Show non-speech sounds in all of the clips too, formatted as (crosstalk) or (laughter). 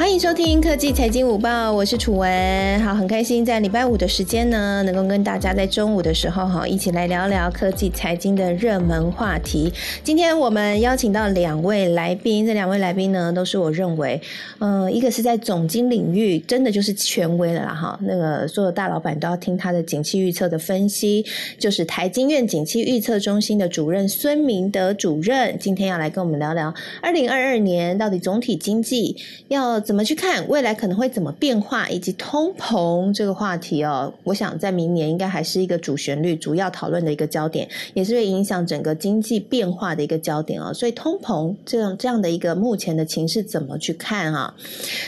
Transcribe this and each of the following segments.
欢迎收听科技财经午报，我是楚文。好，很开心在礼拜五的时间呢，能够跟大家在中午的时候哈，一起来聊聊科技财经的热门话题。今天我们邀请到两位来宾，这两位来宾呢，都是我认为，呃，一个是在总经领域真的就是权威了啦哈，那个所有大老板都要听他的景气预测的分析，就是台经院景气预测中心的主任孙明德主任，今天要来跟我们聊聊二零二二年到底总体经济要。怎么去看未来可能会怎么变化，以及通膨这个话题哦？我想在明年应该还是一个主旋律、主要讨论的一个焦点，也是会影响整个经济变化的一个焦点哦。所以通膨这样这样的一个目前的情势怎么去看啊？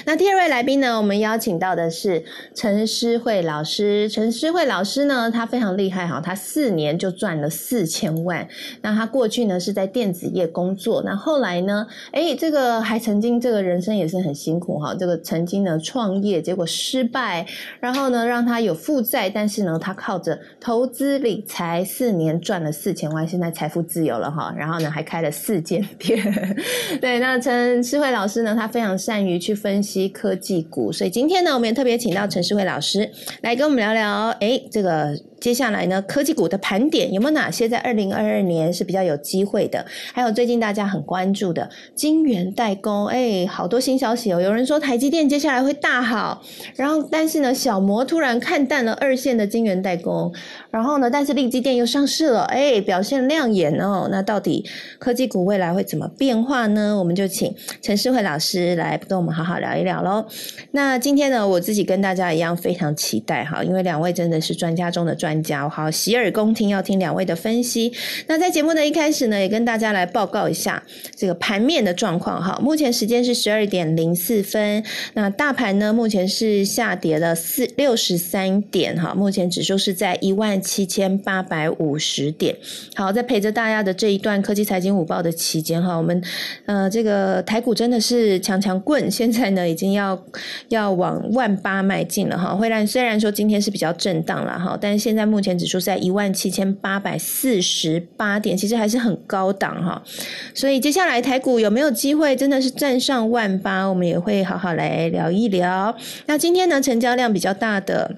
那第二位来宾呢？我们邀请到的是陈诗慧老师。陈诗慧老师呢，他非常厉害哈，他四年就赚了四千万。那他过去呢是在电子业工作，那后来呢，哎，这个还曾经这个人生也是很辛苦。哈，这个曾经呢创业，结果失败，然后呢让他有负债，但是呢他靠着投资理财，四年赚了四千万，现在财富自由了哈。然后呢还开了四间店。(laughs) 对，那陈世慧老师呢，他非常善于去分析科技股，所以今天呢我们也特别请到陈世慧老师来跟我们聊聊，哎，这个。接下来呢，科技股的盘点有没有哪些在二零二二年是比较有机会的？还有最近大家很关注的晶圆代工，哎，好多新消息哦。有人说台积电接下来会大好，然后但是呢，小摩突然看淡了二线的晶圆代工，然后呢，但是立基电又上市了，哎，表现亮眼哦。那到底科技股未来会怎么变化呢？我们就请陈世慧老师来跟我们好好聊一聊喽。那今天呢，我自己跟大家一样非常期待哈，因为两位真的是专家中的专。专家好，洗耳恭听，要听两位的分析。那在节目的一开始呢，也跟大家来报告一下这个盘面的状况哈。目前时间是十二点零四分，那大盘呢目前是下跌了四六十三点哈。目前指数是在一万七千八百五十点。好，在陪着大家的这一段科技财经午报的期间哈，我们呃这个台股真的是强强棍，现在呢已经要要往万八迈进了哈。虽然虽然说今天是比较震荡了哈，但是现在。目前指数在一万七千八百四十八点，其实还是很高档哈。所以接下来台股有没有机会真的是站上万八？我们也会好好来聊一聊。那今天呢，成交量比较大的。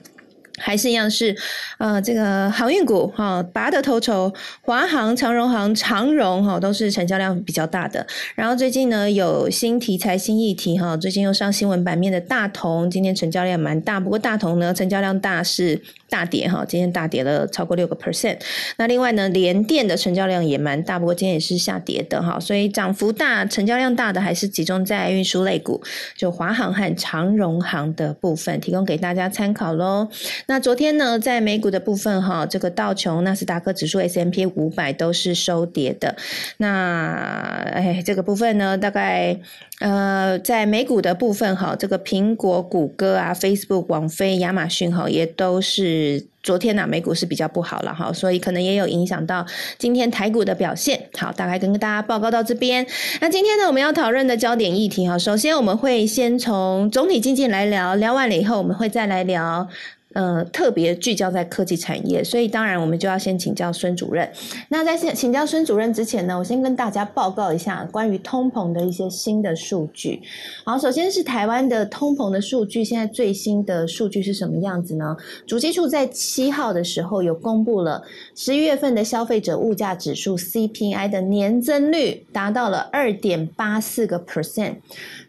还是一样是，呃，这个航运股哈，拔得头筹，华航、长荣航、长荣哈，都是成交量比较大的。然后最近呢，有新题材、新议题哈，最近又上新闻版面的大同，今天成交量蛮大。不过大同呢，成交量大是大跌哈，今天大跌了超过六个 percent。那另外呢，联电的成交量也蛮大，不过今天也是下跌的哈。所以涨幅大、成交量大的还是集中在运输类股，就华航和长荣航的部分，提供给大家参考喽。那昨天呢，在美股的部分哈，这个道琼、纳斯达克指数、S M P 五百都是收跌的。那哎，这个部分呢，大概呃，在美股的部分哈，这个苹果、谷歌啊、Facebook、网飞、亚马逊哈，也都是昨天呢，美股是比较不好了哈，所以可能也有影响到今天台股的表现。好，大概跟大家报告到这边。那今天呢，我们要讨论的焦点议题哈，首先我们会先从总体经济来聊聊完了以后，我们会再来聊。呃，特别聚焦在科技产业，所以当然我们就要先请教孙主任。那在先请教孙主任之前呢，我先跟大家报告一下关于通膨的一些新的数据。好，首先是台湾的通膨的数据，现在最新的数据是什么样子呢？主计处在七号的时候有公布了十一月份的消费者物价指数 CPI 的年增率达到了二点八四个 percent。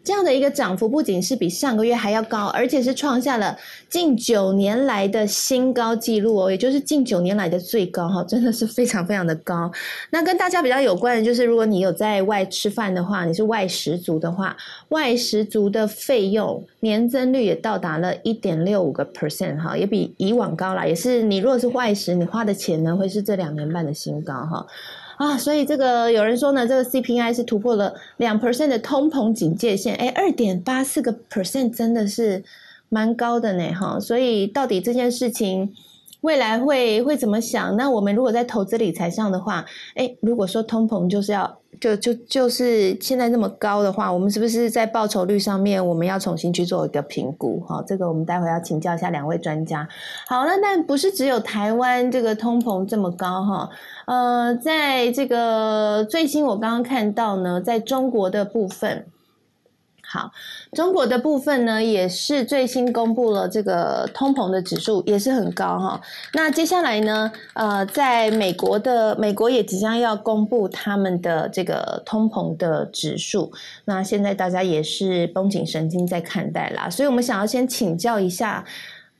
这样的一个涨幅不仅是比上个月还要高，而且是创下了近九年来的新高纪录哦，也就是近九年来的最高哈，(laughs) 真的是非常非常的高。那跟大家比较有关的就是，如果你有在外吃饭的话，你是外食族的话，外食族的费用年增率也到达了一点六五个 percent 哈，也比以往高了。也是你如果是外食，你花的钱呢会是这两年半的新高哈。啊，所以这个有人说呢，这个 CPI 是突破了两 percent 的通膨警戒线，哎，二点八四个 percent 真的是蛮高的呢，哈。所以到底这件事情未来会会怎么想？那我们如果在投资理财上的话，哎，如果说通膨就是要。就就就是现在那么高的话，我们是不是在报酬率上面我们要重新去做一个评估？哈，这个我们待会要请教一下两位专家。好，那但不是只有台湾这个通膨这么高哈，呃，在这个最新我刚刚看到呢，在中国的部分。好，中国的部分呢，也是最新公布了这个通膨的指数，也是很高哈。那接下来呢，呃，在美国的美国也即将要公布他们的这个通膨的指数，那现在大家也是绷紧神经在看待啦。所以我们想要先请教一下。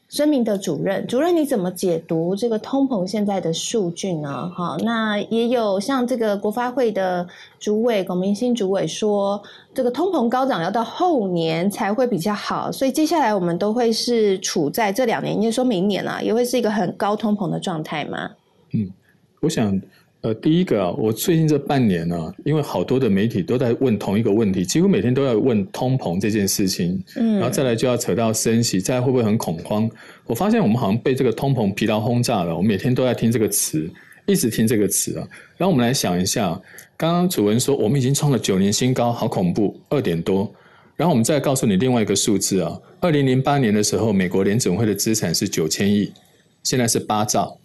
声明的主任，主任你怎么解读这个通膨现在的数据呢？好，那也有像这个国发会的主委龚明鑫主委说，这个通膨高涨要到后年才会比较好，所以接下来我们都会是处在这两年，也就说明年啊，也会是一个很高通膨的状态吗？嗯，我想。呃，第一个啊，我最近这半年呢，因为好多的媒体都在问同一个问题，几乎每天都要问通膨这件事情，嗯，然后再来就要扯到升息，再会不会很恐慌？我发现我们好像被这个通膨疲劳轰炸了，我每天都在听这个词，一直听这个词啊。然后我们来想一下，刚刚楚文说我们已经创了九年新高，好恐怖，二点多。然后我们再告诉你另外一个数字啊，二零零八年的时候，美国联准会的资产是九千亿，现在是八兆，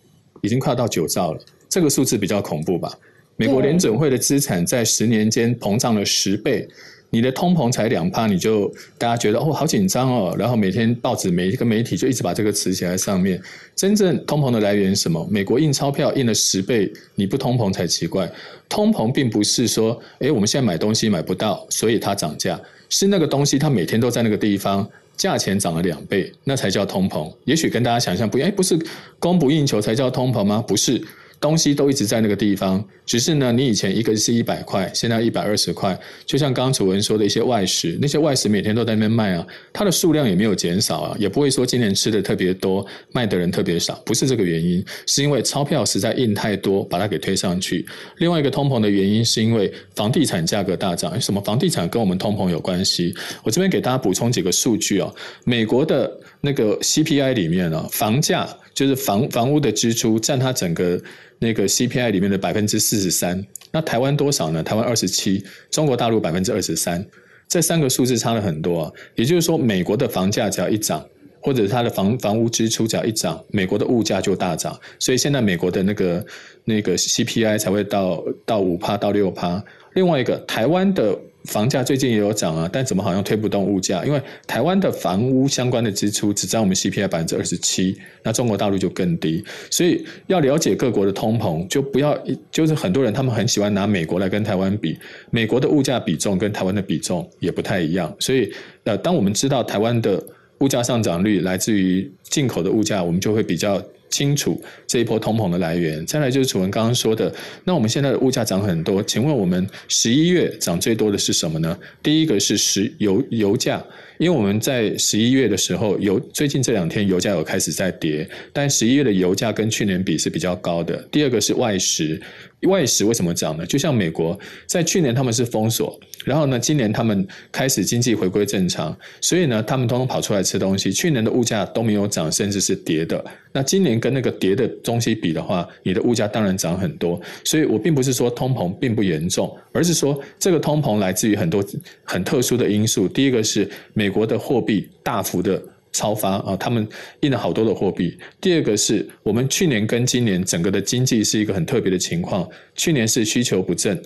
已经快要到九兆了。这个数字比较恐怖吧？美国联准会的资产在十年间膨胀了十倍，你的通膨才两趴，你就大家觉得哦好紧张哦，然后每天报纸每一个媒体就一直把这个词写在上面。真正通膨的来源是什么？美国印钞票印了十倍，你不通膨才奇怪。通膨并不是说，哎，我们现在买东西买不到，所以它涨价，是那个东西它每天都在那个地方，价钱涨了两倍，那才叫通膨。也许跟大家想象不一样，哎，不是供不应求才叫通膨吗？不是。东西都一直在那个地方，只是呢，你以前一个是一百块，现在一百二十块。就像刚刚楚文说的一些外食，那些外食每天都在那边卖啊，它的数量也没有减少啊，也不会说今年吃的特别多，卖的人特别少，不是这个原因，是因为钞票实在印太多，把它给推上去。另外一个通膨的原因是因为房地产价格大涨，什么房地产跟我们通膨有关系？我这边给大家补充几个数据啊，美国的那个 CPI 里面呢，房价就是房房屋的支出占它整个。那个 CPI 里面的百分之四十三，那台湾多少呢？台湾二十七，中国大陆百分之二十三，这三个数字差了很多啊。也就是说，美国的房价只要一涨，或者它的房房屋支出只要一涨，美国的物价就大涨。所以现在美国的那个那个 CPI 才会到到五趴到六趴。另外一个，台湾的。房价最近也有涨啊，但怎么好像推不动物价？因为台湾的房屋相关的支出只占我们 CPI 百分之二十七，那中国大陆就更低。所以要了解各国的通膨，就不要就是很多人他们很喜欢拿美国来跟台湾比，美国的物价比重跟台湾的比重也不太一样。所以呃，当我们知道台湾的物价上涨率来自于进口的物价，我们就会比较。清楚这一波通膨的来源，再来就是楚文刚刚说的，那我们现在的物价涨很多，请问我们十一月涨最多的是什么呢？第一个是石油油价，因为我们在十一月的时候，油最近这两天油价有开始在跌，但十一月的油价跟去年比是比较高的。第二个是外食。外食为什么涨呢？就像美国在去年他们是封锁，然后呢，今年他们开始经济回归正常，所以呢，他们通通跑出来吃东西。去年的物价都没有涨，甚至是跌的。那今年跟那个跌的东西比的话，你的物价当然涨很多。所以我并不是说通膨并不严重，而是说这个通膨来自于很多很特殊的因素。第一个是美国的货币大幅的。超发啊！他们印了好多的货币。第二个是我们去年跟今年整个的经济是一个很特别的情况。去年是需求不振，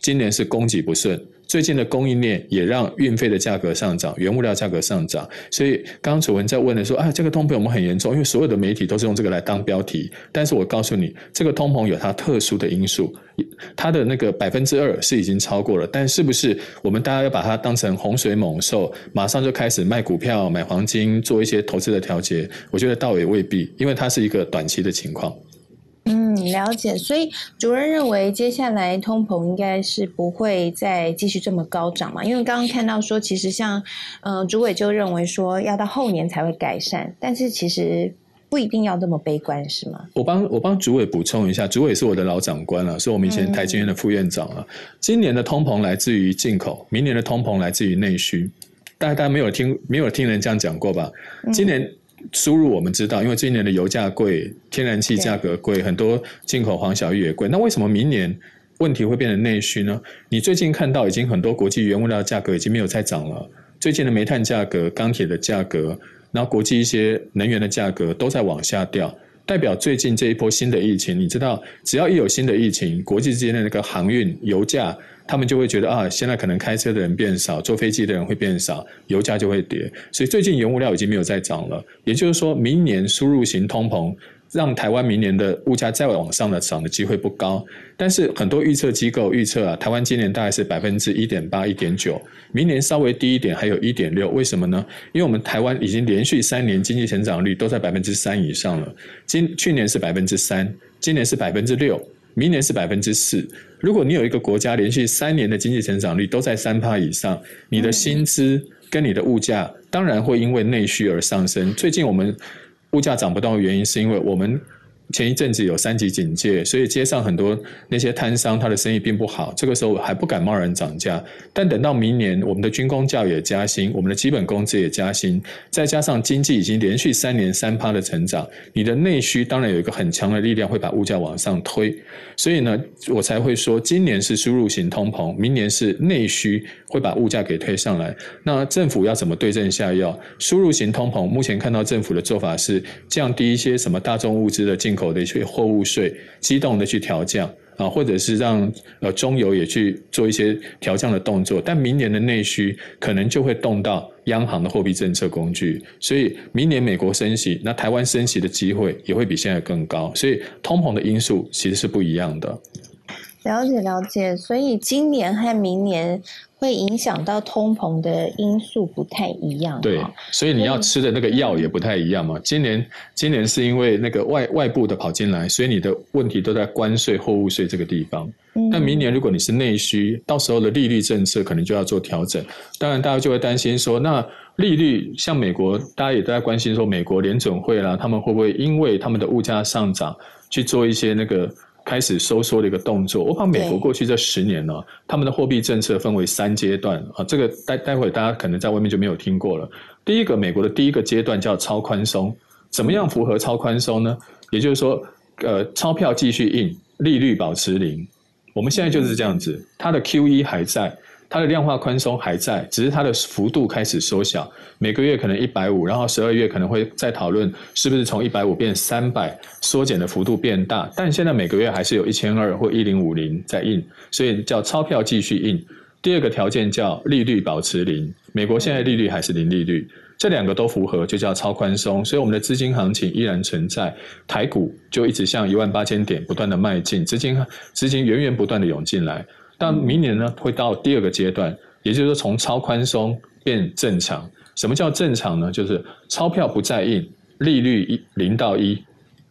今年是供给不顺。最近的供应链也让运费的价格上涨，原物料价格上涨。所以刚刚楚文在问的说：“啊，这个通膨我们很严重，因为所有的媒体都是用这个来当标题。”但是我告诉你，这个通膨有它特殊的因素。它的那个百分之二是已经超过了，但是不是我们大家要把它当成洪水猛兽，马上就开始卖股票、买黄金，做一些投资的调节？我觉得倒也未必，因为它是一个短期的情况。嗯，了解。所以主任认为，接下来通膨应该是不会再继续这么高涨嘛？因为刚刚看到说，其实像嗯，主委就认为说，要到后年才会改善，但是其实。不一定要这么悲观，是吗？我帮我帮主委补充一下，主委是我的老长官了，是我们以前台经院的副院长了。今年的通膨来自于进口，明年的通膨来自于内需。大家大家没有听没有听人这样讲过吧？今年输入我们知道，因为今年的油价贵，天然气价格贵，很多进口黄小玉也贵。那为什么明年问题会变成内需呢？你最近看到已经很多国际原物料价格已经没有再涨了，最近的煤炭价格、钢铁的价格。然后国际一些能源的价格都在往下掉，代表最近这一波新的疫情，你知道，只要一有新的疫情，国际之间的那个航运、油价，他们就会觉得啊，现在可能开车的人变少，坐飞机的人会变少，油价就会跌。所以最近原物料已经没有再涨了，也就是说明年输入型通膨。让台湾明年的物价再往上的涨的机会不高，但是很多预测机构预测啊，台湾今年大概是百分之一点八、一点九，明年稍微低一点，还有一点六。为什么呢？因为我们台湾已经连续三年经济成长率都在百分之三以上了。今去年是百分之三，今年是百分之六，明年是百分之四。如果你有一个国家连续三年的经济成长率都在三趴以上，你的薪资跟你的物价当然会因为内需而上升。最近我们。物价涨不到的原因，是因为我们。前一阵子有三级警戒，所以街上很多那些摊商，他的生意并不好。这个时候还不敢贸然涨价，但等到明年，我们的军工教也加薪，我们的基本工资也加薪，再加上经济已经连续三年三趴的成长，你的内需当然有一个很强的力量会把物价往上推。所以呢，我才会说，今年是输入型通膨，明年是内需会把物价给推上来。那政府要怎么对症下药？输入型通膨，目前看到政府的做法是降低一些什么大众物资的进。口的一些货物税，机动的去调降啊，或者是让呃中油也去做一些调降的动作，但明年的内需可能就会动到央行的货币政策工具，所以明年美国升息，那台湾升息的机会也会比现在更高，所以通膨的因素其实是不一样的。了解了解，所以今年和明年会影响到通膨的因素不太一样。对，所以你要吃的那个药也不太一样嘛。今年今年是因为那个外外部的跑进来，所以你的问题都在关税、货物税这个地方。但明年如果你是内需，到时候的利率政策可能就要做调整。当然，大家就会担心说，那利率像美国，大家也都在关心说，美国联准会啦，他们会不会因为他们的物价上涨去做一些那个。开始收缩的一个动作。我把美国过去这十年呢，他们的货币政策分为三阶段啊。这个待待会大家可能在外面就没有听过了。第一个，美国的第一个阶段叫超宽松。怎么样符合超宽松呢？也就是说，呃，钞票继续印，利率保持零。我们现在就是这样子，它的 Q E 还在。它的量化宽松还在，只是它的幅度开始缩小，每个月可能一百五，然后十二月可能会再讨论是不是从一百五变三百，缩减的幅度变大。但现在每个月还是有一千二或一零五零在印，所以叫钞票继续印。第二个条件叫利率保持零，美国现在利率还是零利率，这两个都符合就叫超宽松，所以我们的资金行情依然存在，台股就一直向一万八千点不断的迈进，资金资金源源不断的涌进来。但明年呢，会到第二个阶段，也就是说从超宽松变正常。什么叫正常呢？就是钞票不再印，利率一零到一，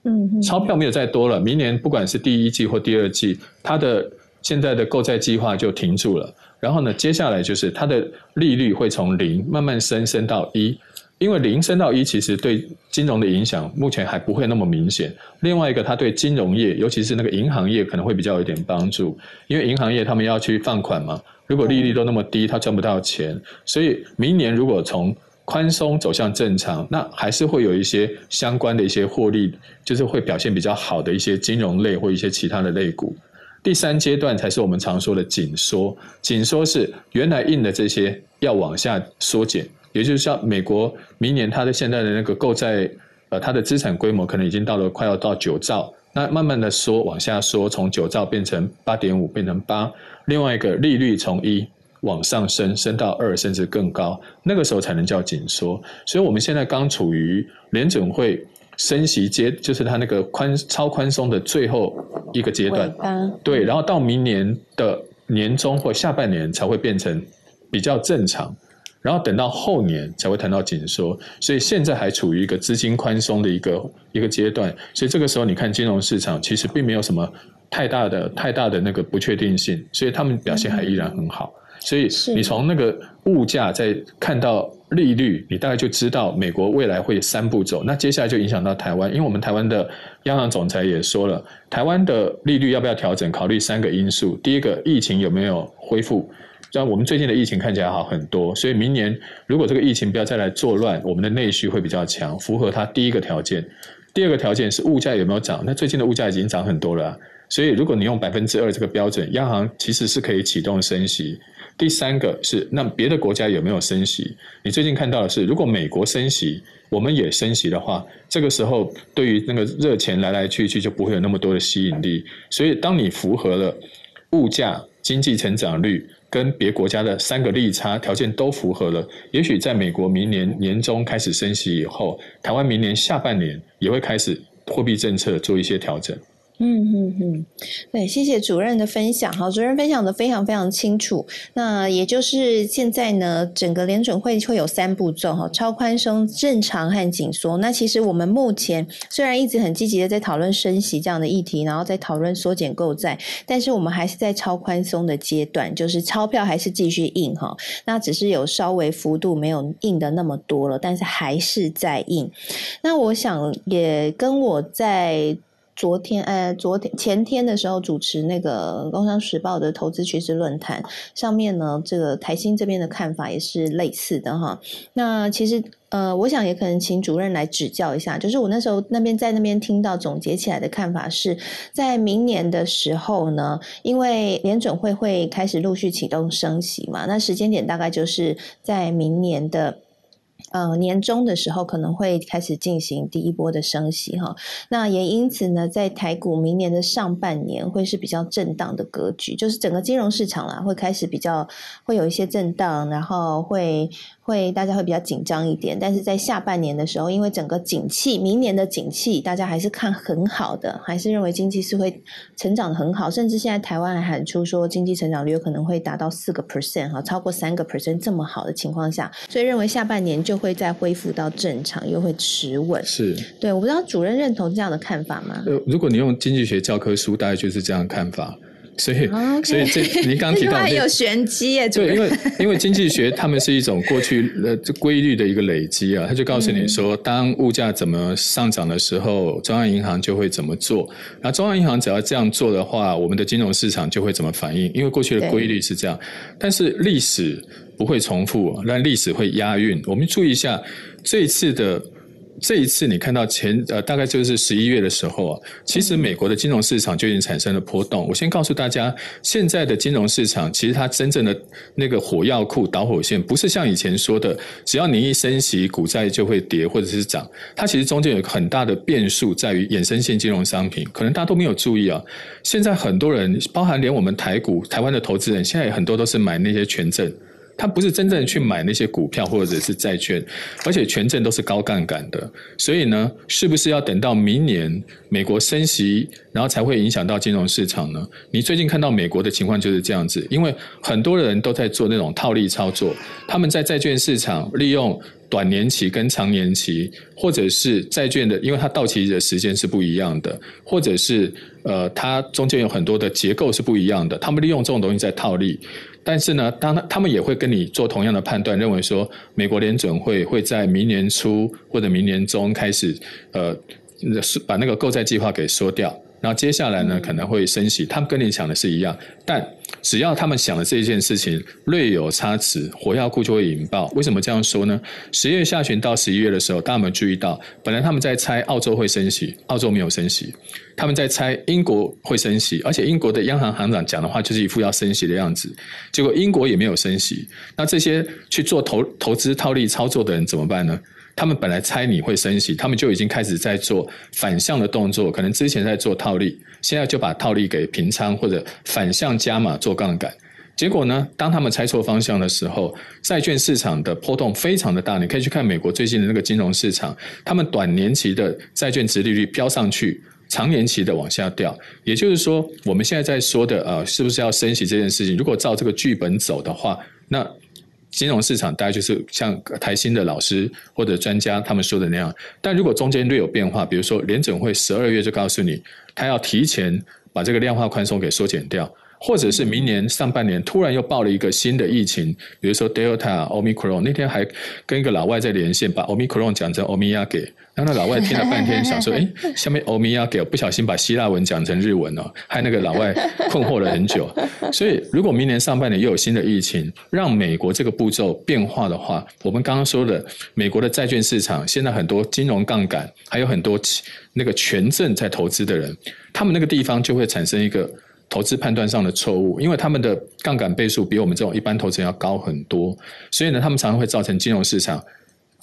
嗯，钞票没有再多了。明年不管是第一季或第二季，它的现在的购债计划就停住了。然后呢，接下来就是它的利率会从零慢慢升升到一。因为零升到一，其实对金融的影响目前还不会那么明显。另外一个，它对金融业，尤其是那个银行业，可能会比较有点帮助。因为银行业他们要去放款嘛，如果利率都那么低，他赚不到钱。所以明年如果从宽松走向正常，那还是会有一些相关的一些获利，就是会表现比较好的一些金融类或一些其他的类股。第三阶段才是我们常说的紧缩，紧缩是原来印的这些要往下缩减。也就是像美国明年它的现在的那个购债，呃，它的资产规模可能已经到了快要到九兆，那慢慢的缩往下缩，从九兆变成八点五，变成八。另外一个利率从一往上升，升到二甚至更高，那个时候才能叫紧缩。所以我们现在刚处于联准会升息阶，就是它那个宽超宽松的最后一个阶段。对，然后到明年的年中或下半年才会变成比较正常。然后等到后年才会谈到紧缩，所以现在还处于一个资金宽松的一个一个阶段，所以这个时候你看金融市场其实并没有什么太大的太大的那个不确定性，所以他们表现还依然很好。所以你从那个物价再看到利率，你大概就知道美国未来会三步走。那接下来就影响到台湾，因为我们台湾的央行总裁也说了，台湾的利率要不要调整，考虑三个因素：第一个，疫情有没有恢复。但我们最近的疫情看起来好很多，所以明年如果这个疫情不要再来作乱，我们的内需会比较强，符合它第一个条件。第二个条件是物价有没有涨？那最近的物价已经涨很多了，所以如果你用百分之二这个标准，央行其实是可以启动升息。第三个是，那别的国家有没有升息？你最近看到的是，如果美国升息，我们也升息的话，这个时候对于那个热钱来来去去就不会有那么多的吸引力。所以，当你符合了物价、经济成长率跟别国家的三个利差条件都符合了，也许在美国明年年中开始升息以后，台湾明年下半年也会开始货币政策做一些调整。嗯嗯嗯，对，谢谢主任的分享。好，主任分享的非常非常清楚。那也就是现在呢，整个联准会会有三步骤哈：超宽松、正常和紧缩。那其实我们目前虽然一直很积极的在讨论升息这样的议题，然后在讨论缩减购债，但是我们还是在超宽松的阶段，就是钞票还是继续印哈。那只是有稍微幅度没有印的那么多了，但是还是在印。那我想也跟我在。昨天，呃，昨天前天的时候主持那个《工商时报》的投资趋势论坛上面呢，这个台新这边的看法也是类似的哈。那其实，呃，我想也可能请主任来指教一下，就是我那时候那边在那边听到总结起来的看法是，在明年的时候呢，因为联准会会开始陆续启动升息嘛，那时间点大概就是在明年的。呃，年终的时候可能会开始进行第一波的升息哈，那也因此呢，在台股明年的上半年会是比较震荡的格局，就是整个金融市场啦会开始比较会有一些震荡，然后会。会大家会比较紧张一点，但是在下半年的时候，因为整个景气，明年的景气大家还是看很好的，还是认为经济是会成长的很好，甚至现在台湾还喊出说经济成长率有可能会达到四个 percent 哈，超过三个 percent 这么好的情况下，所以认为下半年就会再恢复到正常，又会持稳。是对，我不知道主任认同这样的看法吗？呃，如果你用经济学教科书，大概就是这样看法。所以，所以这您刚提到很 (laughs) 有玄机耶。对，因为 (laughs) 因为经济学他们是一种过去呃规律的一个累积啊，他就告诉你说，当物价怎么上涨的时候，中央银行就会怎么做。那中央银行只要这样做的话，我们的金融市场就会怎么反应？因为过去的规律是这样，但是历史不会重复，但历史会押韵。我们注意一下这一次的。这一次你看到前呃大概就是十一月的时候啊，其实美国的金融市场就已经产生了波动。我先告诉大家，现在的金融市场其实它真正的那个火药库导火线，不是像以前说的，只要你一升息，股债就会跌或者是涨。它其实中间有很大的变数在于衍生性金融商品，可能大家都没有注意啊。现在很多人，包含连我们台股台湾的投资人，现在很多都是买那些权证。他不是真正去买那些股票或者是债券，而且权证都是高杠杆的，所以呢，是不是要等到明年美国升息，然后才会影响到金融市场呢？你最近看到美国的情况就是这样子，因为很多人都在做那种套利操作，他们在债券市场利用短年期跟长年期，或者是债券的，因为它到期的时间是不一样的，或者是呃，它中间有很多的结构是不一样的，他们利用这种东西在套利。但是呢，当他他们也会跟你做同样的判断，认为说美国联准会会在明年初或者明年中开始，呃，把那个购债计划给缩掉。然后接下来呢，可能会升息，他们跟你想的是一样，但只要他们想的这一件事情略有差池，火药库就会引爆。为什么这样说呢？十月下旬到十一月的时候，大家有没有注意到，本来他们在猜澳洲会升息，澳洲没有升息；他们在猜英国会升息，而且英国的央行行长讲的话就是一副要升息的样子，结果英国也没有升息。那这些去做投投资套利操作的人怎么办呢？他们本来猜你会升息，他们就已经开始在做反向的动作，可能之前在做套利，现在就把套利给平仓或者反向加码做杠杆。结果呢，当他们猜错方向的时候，债券市场的波动非常的大。你可以去看美国最近的那个金融市场，他们短年期的债券值利率飙上去，长年期的往下掉。也就是说，我们现在在说的呃，是不是要升息这件事情，如果照这个剧本走的话，那。金融市场大概就是像台新的老师或者专家他们说的那样，但如果中间略有变化，比如说联准会十二月就告诉你，他要提前把这个量化宽松给缩减掉，或者是明年上半年突然又爆了一个新的疫情，比如说 Delta、Omicron，那天还跟一个老外在连线，把 Omicron 讲成 Omiyage。然后那老外听了半天，想说：“ (laughs) 哎，下面欧米亚给不小心把希腊文讲成日文了，害那个老外困惑了很久。(laughs) 所以，如果明年上半年又有新的疫情，让美国这个步骤变化的话，我们刚刚说的美国的债券市场，现在很多金融杠杆，还有很多那个权证在投资的人，他们那个地方就会产生一个投资判断上的错误，因为他们的杠杆倍数比我们这种一般投资人要高很多，所以呢，他们常常会造成金融市场。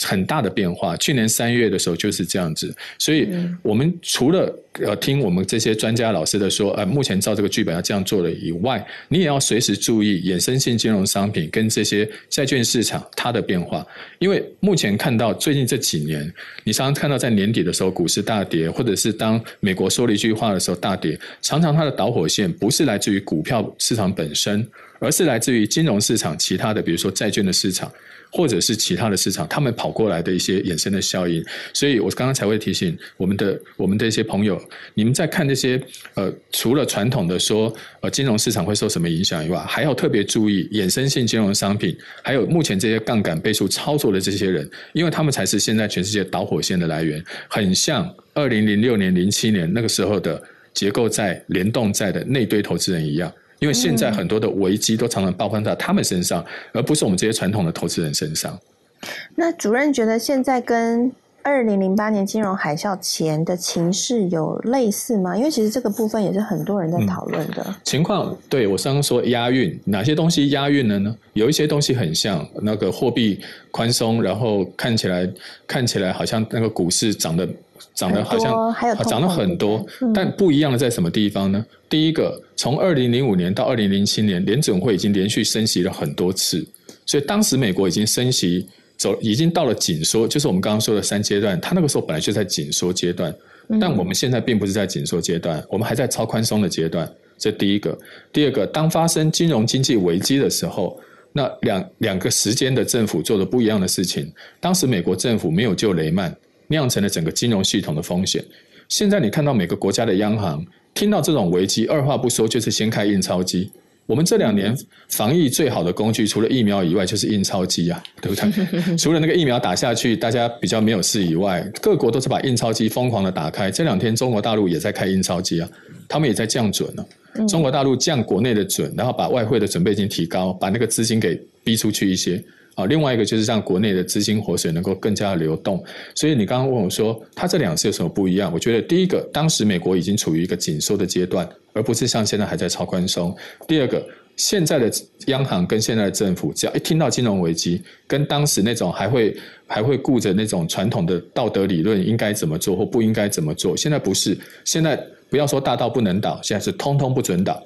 很大的变化，去年三月的时候就是这样子，所以我们除了呃听我们这些专家老师的说，呃，目前照这个剧本要这样做了以外，你也要随时注意衍生性金融商品跟这些债券市场它的变化，因为目前看到最近这几年，你常常看到在年底的时候股市大跌，或者是当美国说了一句话的时候大跌，常常它的导火线不是来自于股票市场本身，而是来自于金融市场其他的，比如说债券的市场。或者是其他的市场，他们跑过来的一些衍生的效应，所以我刚刚才会提醒我们的我们的一些朋友，你们在看这些呃，除了传统的说呃金融市场会受什么影响以外，还要特别注意衍生性金融商品，还有目前这些杠杆倍数操作的这些人，因为他们才是现在全世界导火线的来源，很像二零零六年、零七年那个时候的结构债、联动债的那堆投资人一样。因为现在很多的危机都常常爆发在他们身上，而不是我们这些传统的投资人身上。那主任觉得现在跟二零零八年金融海啸前的情势有类似吗？因为其实这个部分也是很多人在讨论的情况。对我刚刚说押韵，哪些东西押韵了呢？有一些东西很像那个货币宽松，然后看起来看起来好像那个股市涨得。涨得好像涨了很多，但不一样的在什么地方呢？第一个，从二零零五年到二零零七年，联准会已经连续升息了很多次，所以当时美国已经升息走，已经到了紧缩，就是我们刚刚说的三阶段。它那个时候本来就在紧缩阶段，但我们现在并不是在紧缩阶段，我们还在超宽松的阶段。这第一个，第二个，当发生金融经济危机的时候，那两两个时间的政府做的不一样的事情。当时美国政府没有救雷曼。酿成了整个金融系统的风险。现在你看到每个国家的央行听到这种危机，二话不说就是先开印钞机。我们这两年防疫最好的工具，除了疫苗以外，就是印钞机啊，(laughs) 对不对？除了那个疫苗打下去，大家比较没有事以外，各国都是把印钞机疯狂的打开。这两天中国大陆也在开印钞机啊，他们也在降准了。中国大陆降国内的准，然后把外汇的准备金提高，把那个资金给逼出去一些。啊，另外一个就是让国内的资金活水能够更加的流动。所以你刚刚问我说，它这两次有什么不一样？我觉得第一个，当时美国已经处于一个紧缩的阶段，而不是像现在还在超宽松。第二个，现在的央行跟现在的政府，只要一听到金融危机，跟当时那种还会还会顾着那种传统的道德理论应该怎么做或不应该怎么做，现在不是。现在不要说大到不能倒，现在是通通不准倒。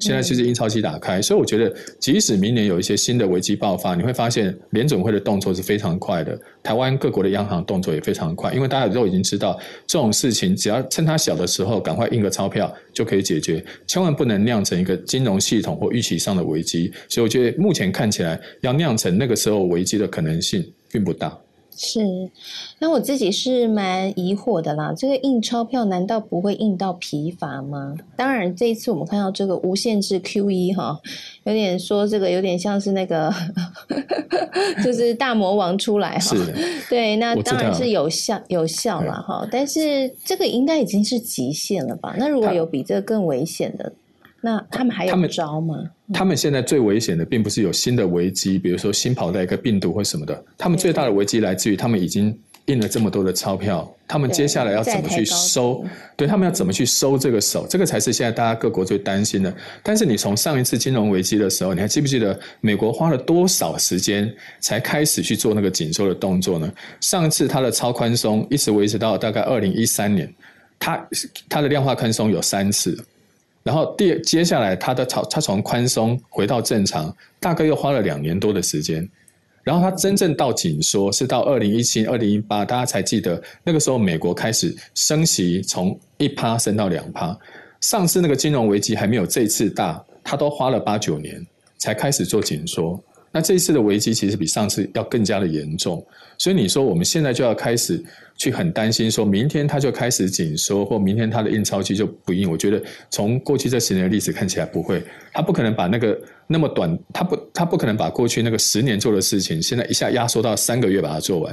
现在其实印钞机打开，所以我觉得，即使明年有一些新的危机爆发，你会发现联准会的动作是非常快的。台湾各国的央行动作也非常快，因为大家都已经知道这种事情，只要趁它小的时候赶快印个钞票就可以解决，千万不能酿成一个金融系统或预期上的危机。所以我觉得目前看起来，要酿成那个时候危机的可能性并不大。是，那我自己是蛮疑惑的啦。这个印钞票难道不会印到疲乏吗？当然，这一次我们看到这个无限制 QE 哈，有点说这个有点像是那个，(laughs) 就是大魔王出来哈。(laughs) 对，那当然是有效有效了哈。但是这个应该已经是极限了吧？那如果有比这个更危险的？那他们还有招吗？他们现在最危险的，并不是有新的危机，比如说新跑的一个病毒或什么的。他们最大的危机来自于他们已经印了这么多的钞票，他们接下来要怎么去收？对他们要怎么去收这个手？这个才是现在大家各国最担心的。但是你从上一次金融危机的时候，你还记不记得美国花了多少时间才开始去做那个紧缩的动作呢？上一次它的超宽松一直维持到大概二零一三年，它它的量化宽松有三次。然后第接下来，他的从它从宽松回到正常，大概又花了两年多的时间。然后他真正到紧缩是到二零一七、二零一八，大家才记得那个时候美国开始升息，从一趴升到两趴。上次那个金融危机还没有这次大，他都花了八九年才开始做紧缩。那这一次的危机其实比上次要更加的严重，所以你说我们现在就要开始去很担心，说明天它就开始紧缩，或明天它的印钞机就不印。我觉得从过去这十年的历史看起来不会，它不可能把那个那么短，它不它不可能把过去那个十年做的事情，现在一下压缩到三个月把它做完。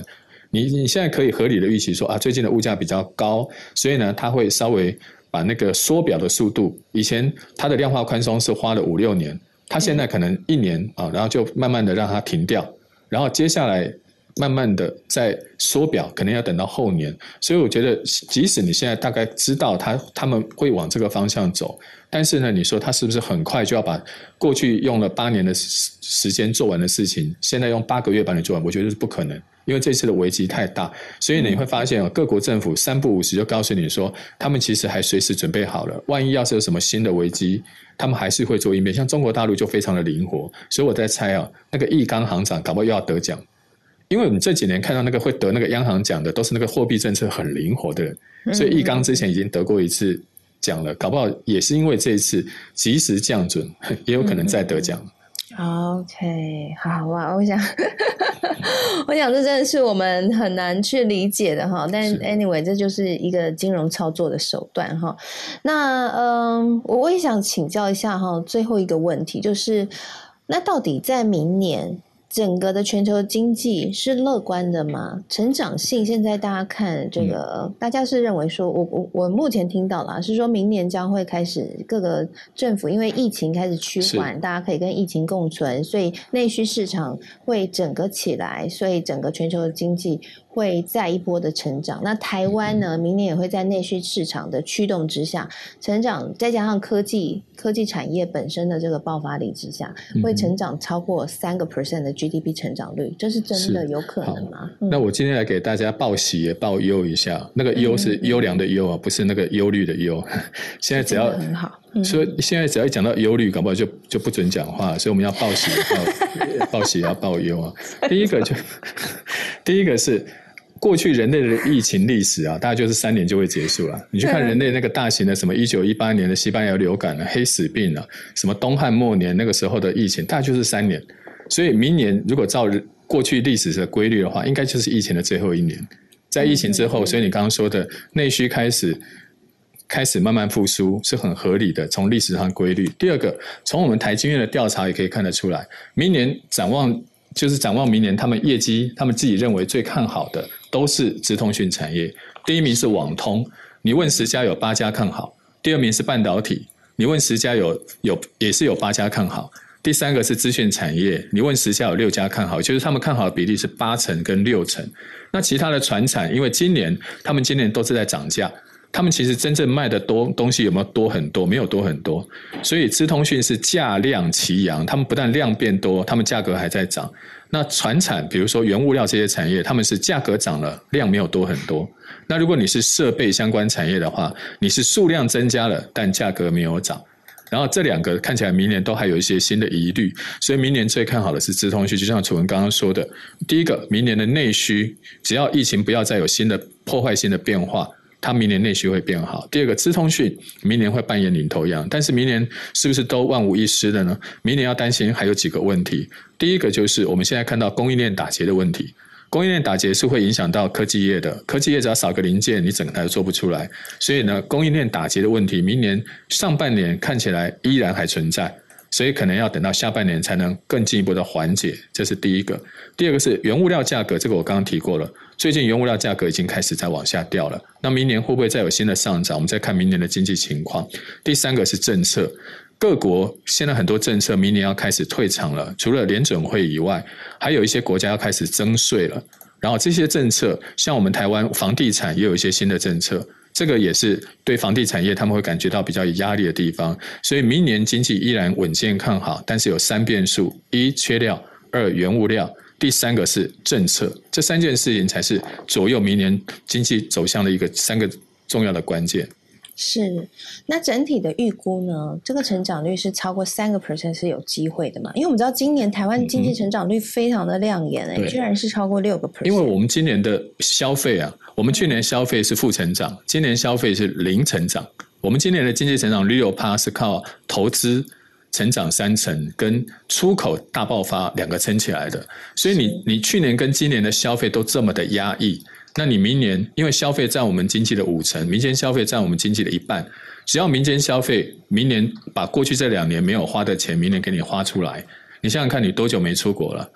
你你现在可以合理的预期说啊，最近的物价比较高，所以呢，它会稍微把那个缩表的速度，以前它的量化宽松是花了五六年，他现在可能一年啊，然后就慢慢的让它停掉，然后接下来慢慢的再缩表，可能要等到后年。所以我觉得，即使你现在大概知道他他们会往这个方向走，但是呢，你说他是不是很快就要把过去用了八年的时时间做完的事情，现在用八个月把你做完？我觉得是不可能。因为这次的危机太大，所以你会发现哦，各国政府三不五时就告诉你说，他们其实还随时准备好了，万一要是有什么新的危机，他们还是会做应变。像中国大陆就非常的灵活，所以我在猜啊，那个易纲行长搞不好又要得奖，因为你这几年看到那个会得那个央行奖的，都是那个货币政策很灵活的人，所以易纲之前已经得过一次奖了，搞不好也是因为这一次及时降准，也有可能再得奖。OK，好啊，我想 (laughs) (laughs) 我想这真的是我们很难去理解的哈。但 anyway，这就是一个金融操作的手段哈。那嗯，我我也想请教一下哈，最后一个问题就是，那到底在明年？整个的全球经济是乐观的吗？成长性现在大家看这个，大家是认为说，我我我目前听到了是说明年将会开始各个政府因为疫情开始趋缓，大家可以跟疫情共存，所以内需市场会整个起来，所以整个全球的经济。会再一波的成长。那台湾呢？明年也会在内需市场的驱动之下成长，再加上科技科技产业本身的这个爆发力之下，会成长超过三个 percent 的 GDP 成长率，这是真的有可能吗？那我今天来给大家报喜也报忧一下，那个忧是优良的忧啊，不是那个忧虑的忧。(laughs) 现在只要很好，所以现在只要一讲到忧虑，搞不好就就不准讲话，所以我们要报喜报 (laughs) 报喜要报忧啊。第一个就 (laughs) 第一个是。过去人类的疫情历史啊，(laughs) 大概就是三年就会结束了。你去看人类那个大型的什么一九一八年的西班牙流感啊、黑死病啊，什么东汉末年那个时候的疫情，大概就是三年。所以明年如果照过去历史的规律的话，应该就是疫情的最后一年。在疫情之后，所以你刚刚说的内需开始开始慢慢复苏是很合理的，从历史上规律。第二个，从我们台经院的调查也可以看得出来，明年展望就是展望明年他们业绩，他们自己认为最看好的。都是资通讯产业，第一名是网通，你问十家有八家看好；第二名是半导体，你问十家有有也是有八家看好；第三个是资讯产业，你问十家有六家看好，就是他们看好的比例是八成跟六成。那其他的船产，因为今年他们今年都是在涨价，他们其实真正卖的多东西有没有多很多？没有多很多，所以资通讯是价量齐扬，他们不但量变多，他们价格还在涨。那船产，比如说原物料这些产业，他们是价格涨了，量没有多很多。那如果你是设备相关产业的话，你是数量增加了，但价格没有涨。然后这两个看起来明年都还有一些新的疑虑，所以明年最看好的是资通讯，就像楚文刚刚说的，第一个，明年的内需，只要疫情不要再有新的破坏性的变化。它明年内需会变好。第二个，资通讯明年会扮演领头羊，但是明年是不是都万无一失的呢？明年要担心还有几个问题。第一个就是我们现在看到供应链打结的问题，供应链打结是会影响到科技业的，科技业只要少个零件，你整台都做不出来。所以呢，供应链打结的问题，明年上半年看起来依然还存在。所以可能要等到下半年才能更进一步的缓解，这是第一个。第二个是原物料价格，这个我刚刚提过了。最近原物料价格已经开始在往下掉了，那明年会不会再有新的上涨？我们再看明年的经济情况。第三个是政策，各国现在很多政策明年要开始退场了，除了联准会以外，还有一些国家要开始增税了。然后这些政策，像我们台湾房地产也有一些新的政策。这个也是对房地产业他们会感觉到比较有压力的地方，所以明年经济依然稳健看好，但是有三变数：一缺料，二原物料，第三个是政策。这三件事情才是左右明年经济走向的一个三个重要的关键。是，那整体的预估呢？这个成长率是超过三个 percent 是有机会的嘛？因为我们知道今年台湾经济成长率非常的亮眼哎，居然是超过六个 percent。因为我们今年的消费啊，我们去年消费是负成长，今年消费是零成长。我们今年的经济成长率六趴是靠投资成长三成，跟出口大爆发两个撑起来的。所以你你去年跟今年的消费都这么的压抑，那你明年因为消费占我们经济的五成，民间消费占我们经济的一半，只要民间消费明年把过去这两年没有花的钱，明年给你花出来。你想想看，你多久没出国了？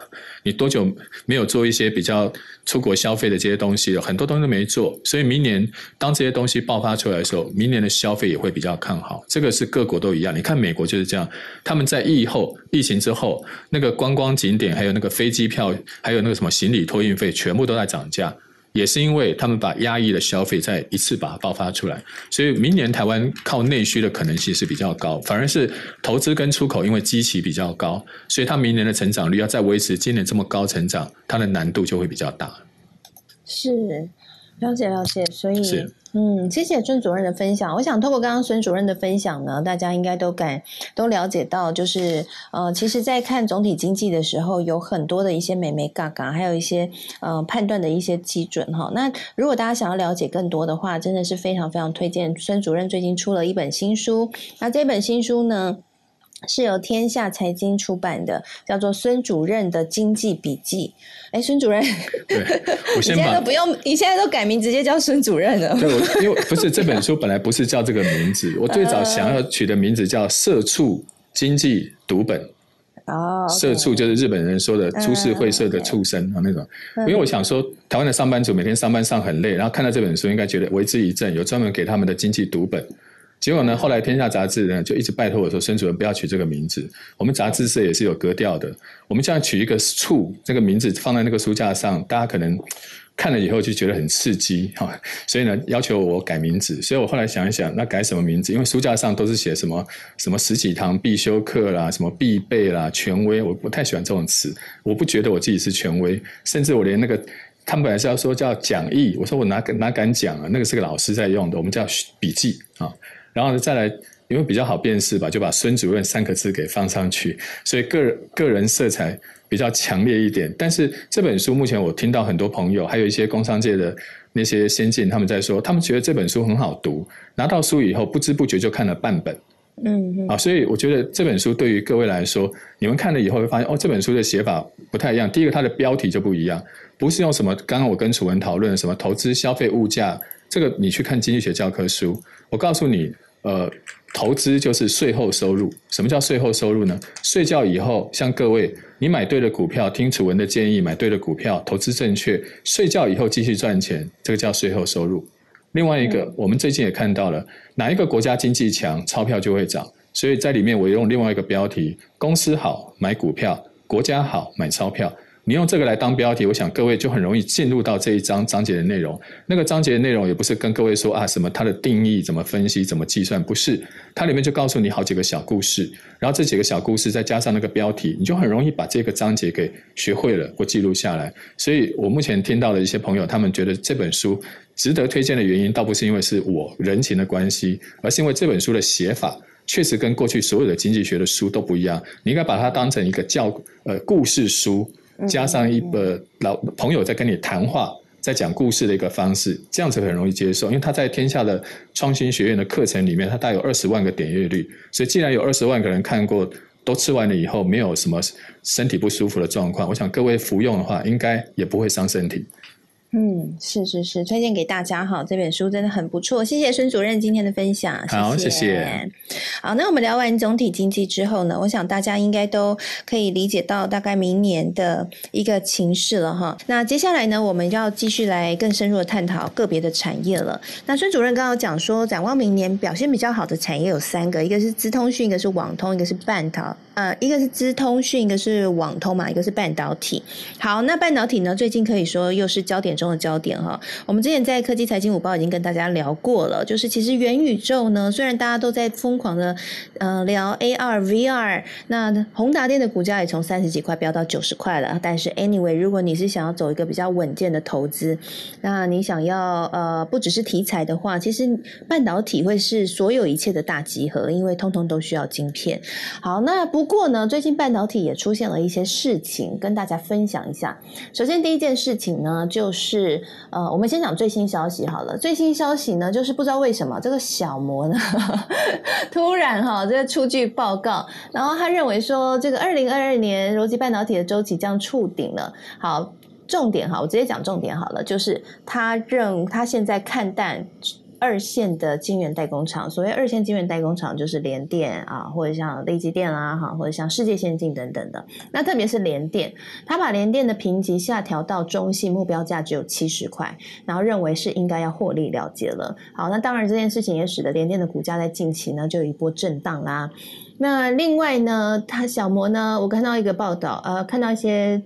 你多久没有做一些比较出国消费的这些东西了？很多东西都没做，所以明年当这些东西爆发出来的时候，明年的消费也会比较看好。这个是各国都一样。你看美国就是这样，他们在疫后疫情之后，那个观光景点，还有那个飞机票，还有那个什么行李托运费，全部都在涨价。也是因为他们把压抑的消费再一次把它爆发出来，所以明年台湾靠内需的可能性是比较高，反而是投资跟出口因为基期比较高，所以它明年的成长率要再维持今年这么高成长，它的难度就会比较大。是。了解了解，所以嗯，谢谢孙主任的分享。我想透过刚刚孙主任的分享呢，大家应该都感都了解到，就是呃，其实，在看总体经济的时候，有很多的一些美眉嘎嘎，还有一些呃判断的一些基准哈。那如果大家想要了解更多的话，真的是非常非常推荐孙主任最近出了一本新书。那这本新书呢？是由天下财经出版的，叫做《孙主任的经济笔记》。哎，孙主任，对，我 (laughs) 现在都不用，你现在都改名，直接叫孙主任了。对，因为不是这本书本来不是叫这个名字，我最早想要取的名字叫《社畜经济读本》。哦，社畜就是日本人说的株式会社的畜生啊那种。因为我想说，台湾的上班族每天上班上很累，然后看到这本书，应该觉得为之一振，有专门给他们的经济读本。结果呢？后来天下杂志呢就一直拜托我说：“孙主任不要取这个名字，我们杂志社也是有格调的。我们这样取一个‘处’这个名字放在那个书架上，大家可能看了以后就觉得很刺激 (laughs) 哈。所以呢，要求我改名字。所以我后来想一想，那改什么名字？因为书架上都是写什么什么十几堂必修课啦，什么必备啦，权威，我不太喜欢这种词。我不觉得我自己是权威，甚至我连那个他们本来是要说叫讲义，我说我哪哪敢讲啊？那个是个老师在用的，我们叫笔记啊。”然后再来，因为比较好辨识吧，就把“孙主任”三个字给放上去，所以个人个人色彩比较强烈一点。但是这本书目前我听到很多朋友，还有一些工商界的那些先进，他们在说，他们觉得这本书很好读，拿到书以后不知不觉就看了半本。嗯，啊，所以我觉得这本书对于各位来说，你们看了以后会发现，哦，这本书的写法不太一样。第一个，它的标题就不一样，不是用什么刚刚我跟楚文讨论什么投资、消费、物价，这个你去看经济学教科书，我告诉你。呃，投资就是税后收入。什么叫税后收入呢？睡觉以后，像各位，你买对了股票，听楚文的建议买对了股票，投资正确，睡觉以后继续赚钱，这个叫税后收入。另外一个，我们最近也看到了，哪一个国家经济强，钞票就会涨。所以在里面，我用另外一个标题：公司好买股票，国家好买钞票。你用这个来当标题，我想各位就很容易进入到这一章章节的内容。那个章节的内容也不是跟各位说啊什么它的定义怎么分析怎么计算，不是，它里面就告诉你好几个小故事，然后这几个小故事再加上那个标题，你就很容易把这个章节给学会了或记录下来。所以我目前听到的一些朋友，他们觉得这本书值得推荐的原因，倒不是因为是我人情的关系，而是因为这本书的写法确实跟过去所有的经济学的书都不一样。你应该把它当成一个教呃故事书。加上一个老朋友在跟你谈话，在讲故事的一个方式，这样子很容易接受。因为他在天下的创新学院的课程里面，他大有二十万个点阅率，所以既然有二十万个人看过，都吃完了以后没有什么身体不舒服的状况，我想各位服用的话，应该也不会伤身体。嗯，是是是，推荐给大家哈，这本书真的很不错，谢谢孙主任今天的分享，好，谢谢。好，那我们聊完总体经济之后呢，我想大家应该都可以理解到大概明年的一个情势了哈。那接下来呢，我们要继续来更深入的探讨个别的产业了。那孙主任刚刚讲说，展望明年表现比较好的产业有三个，一个是资通讯，一个是网通，一个是半导。呃，一个是资通讯，一个是网通嘛，一个是半导体。好，那半导体呢，最近可以说又是焦点中的焦点哈。我们之前在科技财经午报已经跟大家聊过了，就是其实元宇宙呢，虽然大家都在疯狂的呃聊 AR、VR，那宏达电的股价也从三十几块飙到九十块了。但是 anyway，如果你是想要走一个比较稳健的投资，那你想要呃不只是题材的话，其实半导体会是所有一切的大集合，因为通通都需要晶片。好，那不。不过呢，最近半导体也出现了一些事情，跟大家分享一下。首先，第一件事情呢，就是。呃，我们先讲最新消息好了。最新消息呢，就是不知道为什么这个小摩呢 (laughs) 突然哈这个出具报告，然后他认为说这个二零二二年柔积半导体的周期将触顶了。好，重点哈，我直接讲重点好了，就是他认他现在看淡。二线的晶圆代工厂，所谓二线晶圆代工厂就是联电啊，或者像力积电啦，哈，或者像世界先进等等的。那特别是联电，他把联电的评级下调到中性，目标价只有七十块，然后认为是应该要获利了结了。好，那当然这件事情也使得联电的股价在近期呢就有一波震荡啦。那另外呢，他小摩呢，我看到一个报道，呃，看到一些。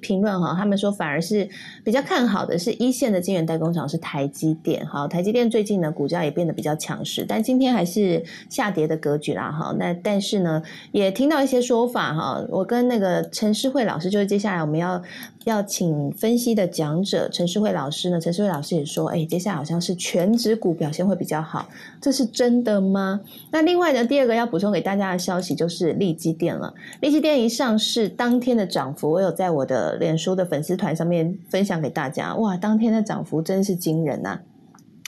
评论哈，他们说反而是比较看好的是一线的晶圆代工厂是台积电，哈，台积电最近呢股价也变得比较强势，但今天还是下跌的格局啦，哈，那但是呢也听到一些说法哈，我跟那个陈诗慧老师，就是接下来我们要。要请分析的讲者陈世慧老师呢？陈世慧老师也说，哎，接下来好像是全职股表现会比较好，这是真的吗？那另外呢，第二个要补充给大家的消息就是利基电了。利基电一上市当天的涨幅，我有在我的脸书的粉丝团上面分享给大家，哇，当天的涨幅真是惊人呐！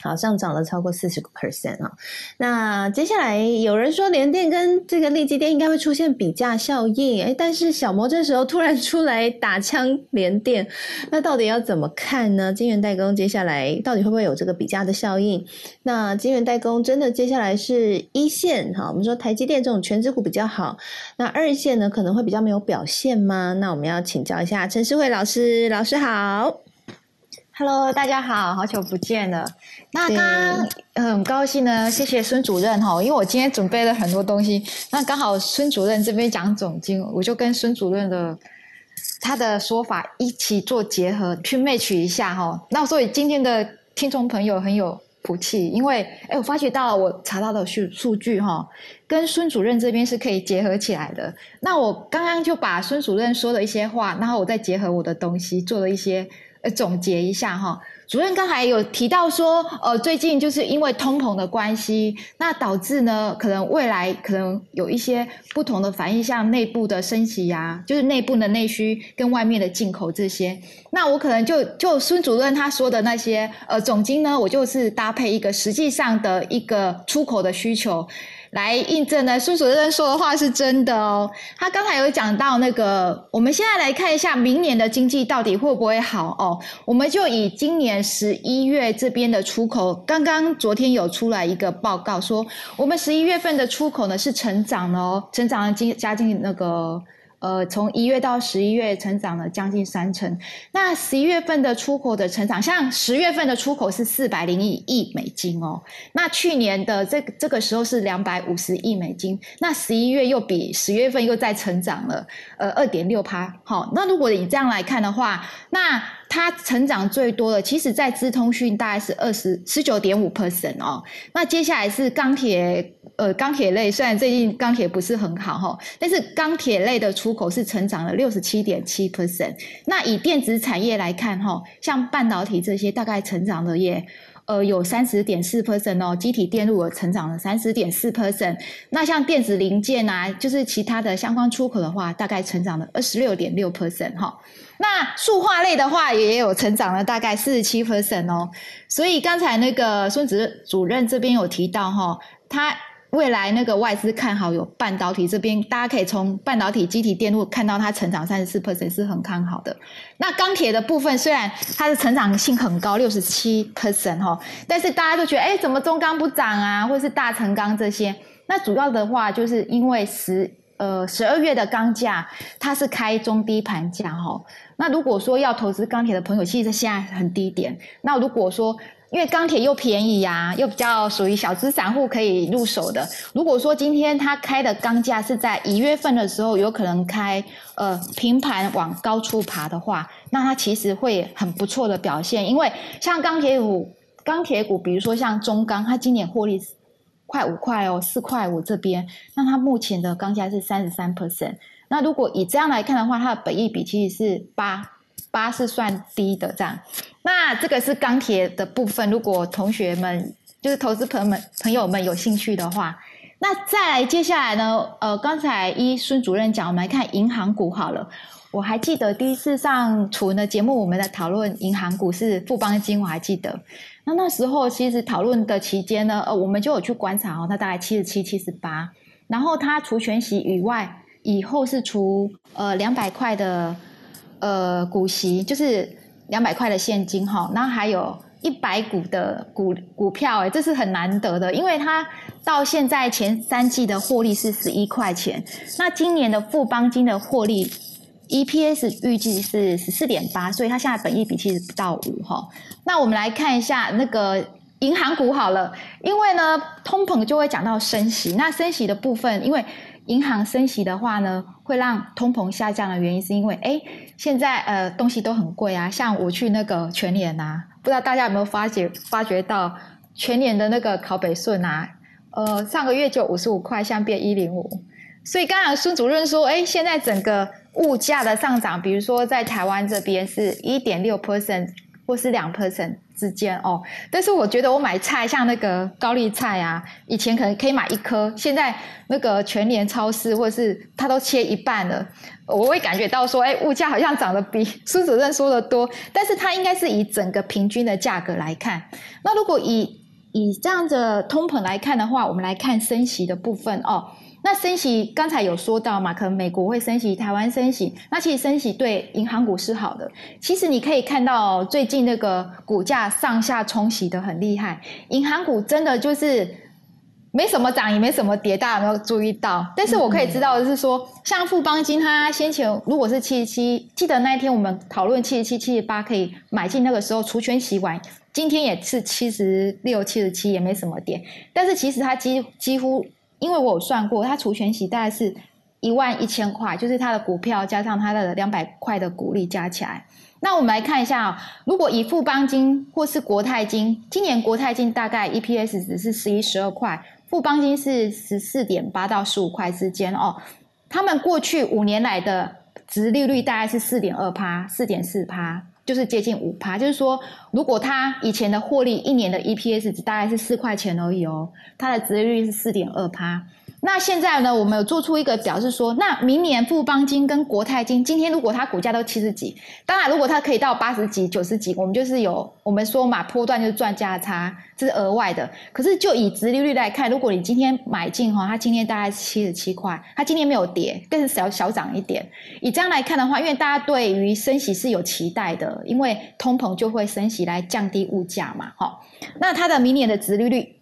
好，上涨了超过四十个 percent 啊！那接下来有人说联电跟这个利基电应该会出现比价效应，哎，但是小摩这时候突然出来打枪联电，那到底要怎么看呢？晶圆代工接下来到底会不会有这个比价的效应？那晶圆代工真的接下来是一线哈？我们说台积电这种全职股比较好，那二线呢可能会比较没有表现吗？那我们要请教一下陈世慧老师，老师好。Hello，大家好，好久不见了。那刚刚很高兴呢，谢谢孙主任哈，因为我今天准备了很多东西，那刚好孙主任这边讲总经，我就跟孙主任的他的说法一起做结合，去 match 一下哈。那所以今天的听众朋友很有福气，因为哎，我发觉到我查到的数数据哈，跟孙主任这边是可以结合起来的。那我刚刚就把孙主任说的一些话，然后我再结合我的东西，做了一些。呃总结一下哈，主任刚才有提到说，呃，最近就是因为通膨的关系，那导致呢，可能未来可能有一些不同的反应，像内部的升级呀，就是内部的内需跟外面的进口这些。那我可能就就孙主任他说的那些，呃，总金呢，我就是搭配一个实际上的一个出口的需求。来印证呢，孙主任说的话是真的哦。他刚才有讲到那个，我们现在来看一下明年的经济到底会不会好哦。我们就以今年十一月这边的出口，刚刚昨天有出来一个报告说，我们十一月份的出口呢是成长了哦，成长了进加进那个。呃，从一月到十一月，成长了将近三成。那十一月份的出口的成长，像十月份的出口是四百零一亿美金哦。那去年的这这个时候是两百五十亿美金。那十一月又比十月份又再成长了，呃，二点六趴。好，那如果你这样来看的话，那它成长最多的，其实在资通讯大概是二十十九点五 percent 哦。那接下来是钢铁。呃，钢铁类虽然最近钢铁不是很好哈，但是钢铁类的出口是成长了六十七点七 percent。那以电子产业来看哈，像半导体这些大概成长的也呃有三十点四 percent 哦，机体电路也成长了三十点四 percent。那像电子零件啊，就是其他的相关出口的话，大概成长了二十六点六 percent 哈。那塑化类的话也有成长了大概四十七 percent 哦。所以刚才那个孙子主任这边有提到哈，他。未来那个外资看好有半导体这边，大家可以从半导体、机体电路看到它成长三十四 percent 是很看好的。那钢铁的部分虽然它的成长性很高，六十七 percent 哈，但是大家都觉得，哎，怎么中钢不涨啊，或者是大成钢这些？那主要的话就是因为十呃十二月的钢价它是开中低盘价哈。那如果说要投资钢铁的朋友，其实现在很低点。那如果说因为钢铁又便宜呀，又比较属于小资散户可以入手的。如果说今天它开的钢价是在一月份的时候，有可能开呃平盘往高处爬的话，那它其实会很不错的表现。因为像钢铁股，钢铁股，比如说像中钢，它今年获利快五块哦，四块五这边，那它目前的钢价是三十三 percent。那如果以这样来看的话，它的本益比其实是八。八是算低的，这样。那这个是钢铁的部分。如果同学们就是投资朋友们朋友们有兴趣的话，那再来接下来呢？呃，刚才一孙主任讲，我们来看银行股好了。我还记得第一次上楚文的节目，我们在讨论银行股是富邦金，我还记得。那那时候其实讨论的期间呢，呃，我们就有去观察哦，它大概七十七、七十八，然后它除全息以外，以后是除呃两百块的呃股息，就是两百块的现金哈，然后还有一百股的股股票，哎，这是很难得的，因为它到现在前三季的获利是十一块钱，那今年的富邦金的获利。EPS 预计是十四点八，所以它现在本益比其实不到五哈。那我们来看一下那个银行股好了，因为呢通膨就会讲到升息，那升息的部分，因为银行升息的话呢，会让通膨下降的原因是因为，哎，现在呃东西都很贵啊，像我去那个全联啊，不知道大家有没有发觉发觉到全联的那个烤北顺啊，呃上个月就五十五块，现在变一零五，所以刚刚孙主任说，哎，现在整个。物价的上涨，比如说在台湾这边是一点六 percent 或是两 percent 之间哦。但是我觉得我买菜，像那个高丽菜啊，以前可能可以买一颗，现在那个全联超市或者是它都切一半了，我会感觉到说，哎，物价好像涨得比 (laughs) 苏主任说的多。但是它应该是以整个平均的价格来看。那如果以以这样的通膨来看的话，我们来看升息的部分哦。那升息刚才有说到嘛，可能美国会升息，台湾升息，那其实升息对银行股是好的。其实你可以看到最近那个股价上下冲洗的很厉害，银行股真的就是没什么涨也没什么跌，大家有没有注意到？但是我可以知道的是说，像富邦金，它先前如果是七十七，记得那一天我们讨论七十七、七十八可以买进，那个时候除权洗完，今天也是七十六、七十七，也没什么跌。但是其实它几几乎。因为我有算过，它除权息大概是一万一千块，就是它的股票加上它的两百块的股利加起来。那我们来看一下，如果以富邦金或是国泰金，今年国泰金大概 EPS 只是十一十二块，富邦金是十四点八到十五块之间哦。他们过去五年来的值利率大概是四点二趴，四点四趴。就是接近五趴，就是说，如果他以前的获利一年的 EPS 只大概是四块钱而已哦，他的值率是四点二趴。那现在呢，我们有做出一个表示说，那明年富邦金跟国泰金，今天如果它股价都七十几，当然如果它可以到八十几、九十几，我们就是有我们说嘛，波段就是赚价差，这是额外的。可是就以直利率来看，如果你今天买进哈，它今天大概七十七块，它今天没有跌，更是小小涨一点。以这样来看的话，因为大家对于升息是有期待的，因为通膨就会升息来降低物价嘛，哈。那它的明年的直利率。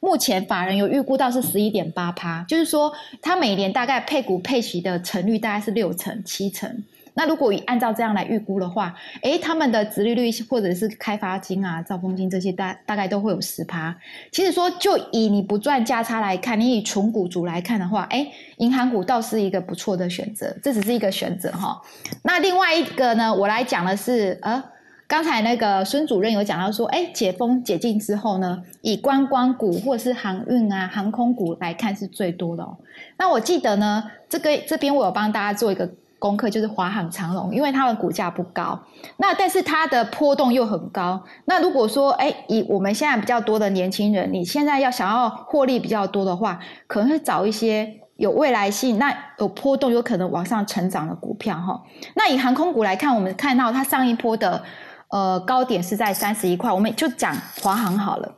目前法人有预估到是十一点八趴，就是说它每年大概配股配息的成率大概是六成七成。那如果以按照这样来预估的话，诶，他们的殖利率或者是开发金啊、兆丰金这些大大概都会有十趴。其实说就以你不赚价差来看，你以纯股族来看的话，诶，银行股倒是一个不错的选择，这只是一个选择哈。那另外一个呢，我来讲的是呃。刚才那个孙主任有讲到说，哎，解封解禁之后呢，以观光股或者是航运啊、航空股来看是最多的。哦。那我记得呢，这个这边我有帮大家做一个功课，就是华航、长龙，因为它的股价不高，那但是它的波动又很高。那如果说，哎，以我们现在比较多的年轻人，你现在要想要获利比较多的话，可能是找一些有未来性、那有波动、有可能往上成长的股票哈。那以航空股来看，我们看到它上一波的。呃，高点是在三十一块，我们就讲华航好了。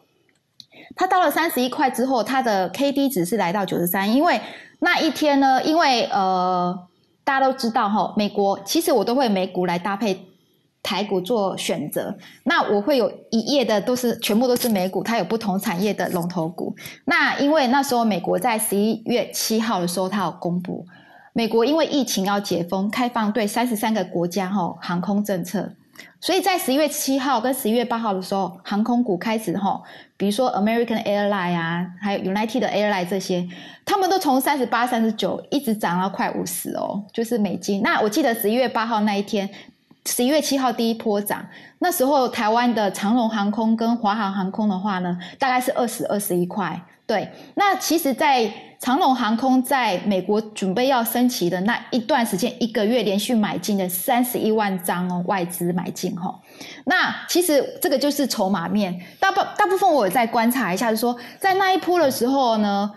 它到了三十一块之后，它的 K D 值是来到九十三，因为那一天呢，因为呃，大家都知道哈，美国其实我都会美股来搭配台股做选择。那我会有一页的都是全部都是美股，它有不同产业的龙头股。那因为那时候美国在十一月七号的时候，它有公布美国因为疫情要解封，开放对三十三个国家哈航空政策。所以在十一月七号跟十一月八号的时候，航空股开始吼，比如说 American Airline 啊，还有 United Airline 这些，他们都从三十八、三十九一直涨到快五十哦，就是美金。那我记得十一月八号那一天，十一月七号第一波涨，那时候台湾的长荣航空跟华航航空的话呢，大概是二十二十一块。对，那其实，在长龙航空在美国准备要升旗的那一段时间，一个月连续买进的三十一万张哦，外资买进哈。那其实这个就是筹码面，大部大部分我有在观察一下，就说在那一波的时候呢，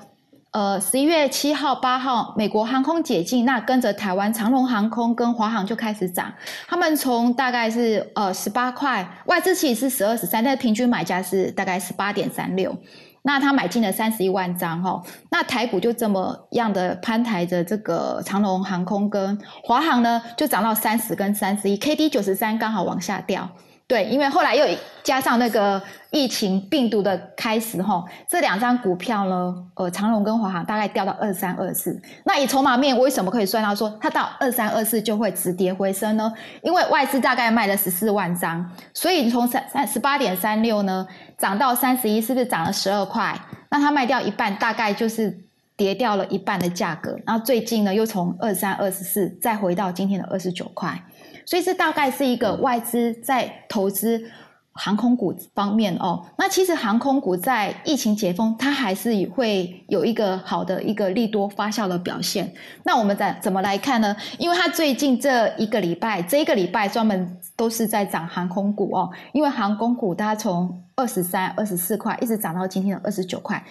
呃，十一月七号、八号，美国航空解禁，那跟着台湾长龙航空跟华航就开始涨。他们从大概是呃十八块，外资其实是十二十三，但平均买价是大概十八点三六。那他买进了三十一万张哈，那台股就这么样的攀抬着，这个长龙航空跟华航呢，就涨到三十跟三十一，K D 九十三刚好往下掉。对，因为后来又加上那个疫情病毒的开始哈，这两张股票呢，呃，长隆跟华航大概掉到二三二四。那以筹码面为什么可以算到说它到二三二四就会止跌回升呢？因为外资大概卖了十四万张，所以从三三十八点三六呢涨到三十一，是不是涨了十二块？那它卖掉一半，大概就是跌掉了一半的价格。然后最近呢又从二三二十四再回到今天的二十九块。所以这大概是一个外资在投资航空股方面哦。那其实航空股在疫情解封，它还是会有一个好的一个利多发酵的表现。那我们怎怎么来看呢？因为它最近这一个礼拜，这一个礼拜专门都是在涨航空股哦。因为航空股它从二十三、二十四块一直涨到今天的二十九块，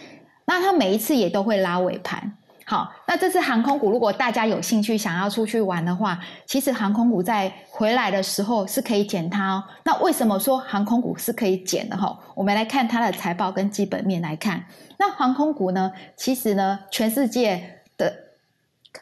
那它每一次也都会拉尾盘。好，那这次航空股，如果大家有兴趣想要出去玩的话，其实航空股在回来的时候是可以减它哦。那为什么说航空股是可以减的哈？我们来看它的财报跟基本面来看。那航空股呢，其实呢，全世界的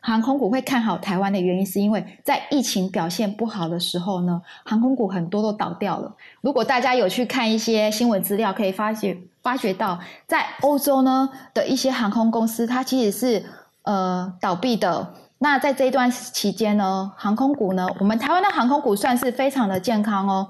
航空股会看好台湾的原因，是因为在疫情表现不好的时候呢，航空股很多都倒掉了。如果大家有去看一些新闻资料，可以发觉发觉到，在欧洲呢的一些航空公司，它其实是。呃，倒闭的那在这一段期间呢，航空股呢，我们台湾的航空股算是非常的健康哦。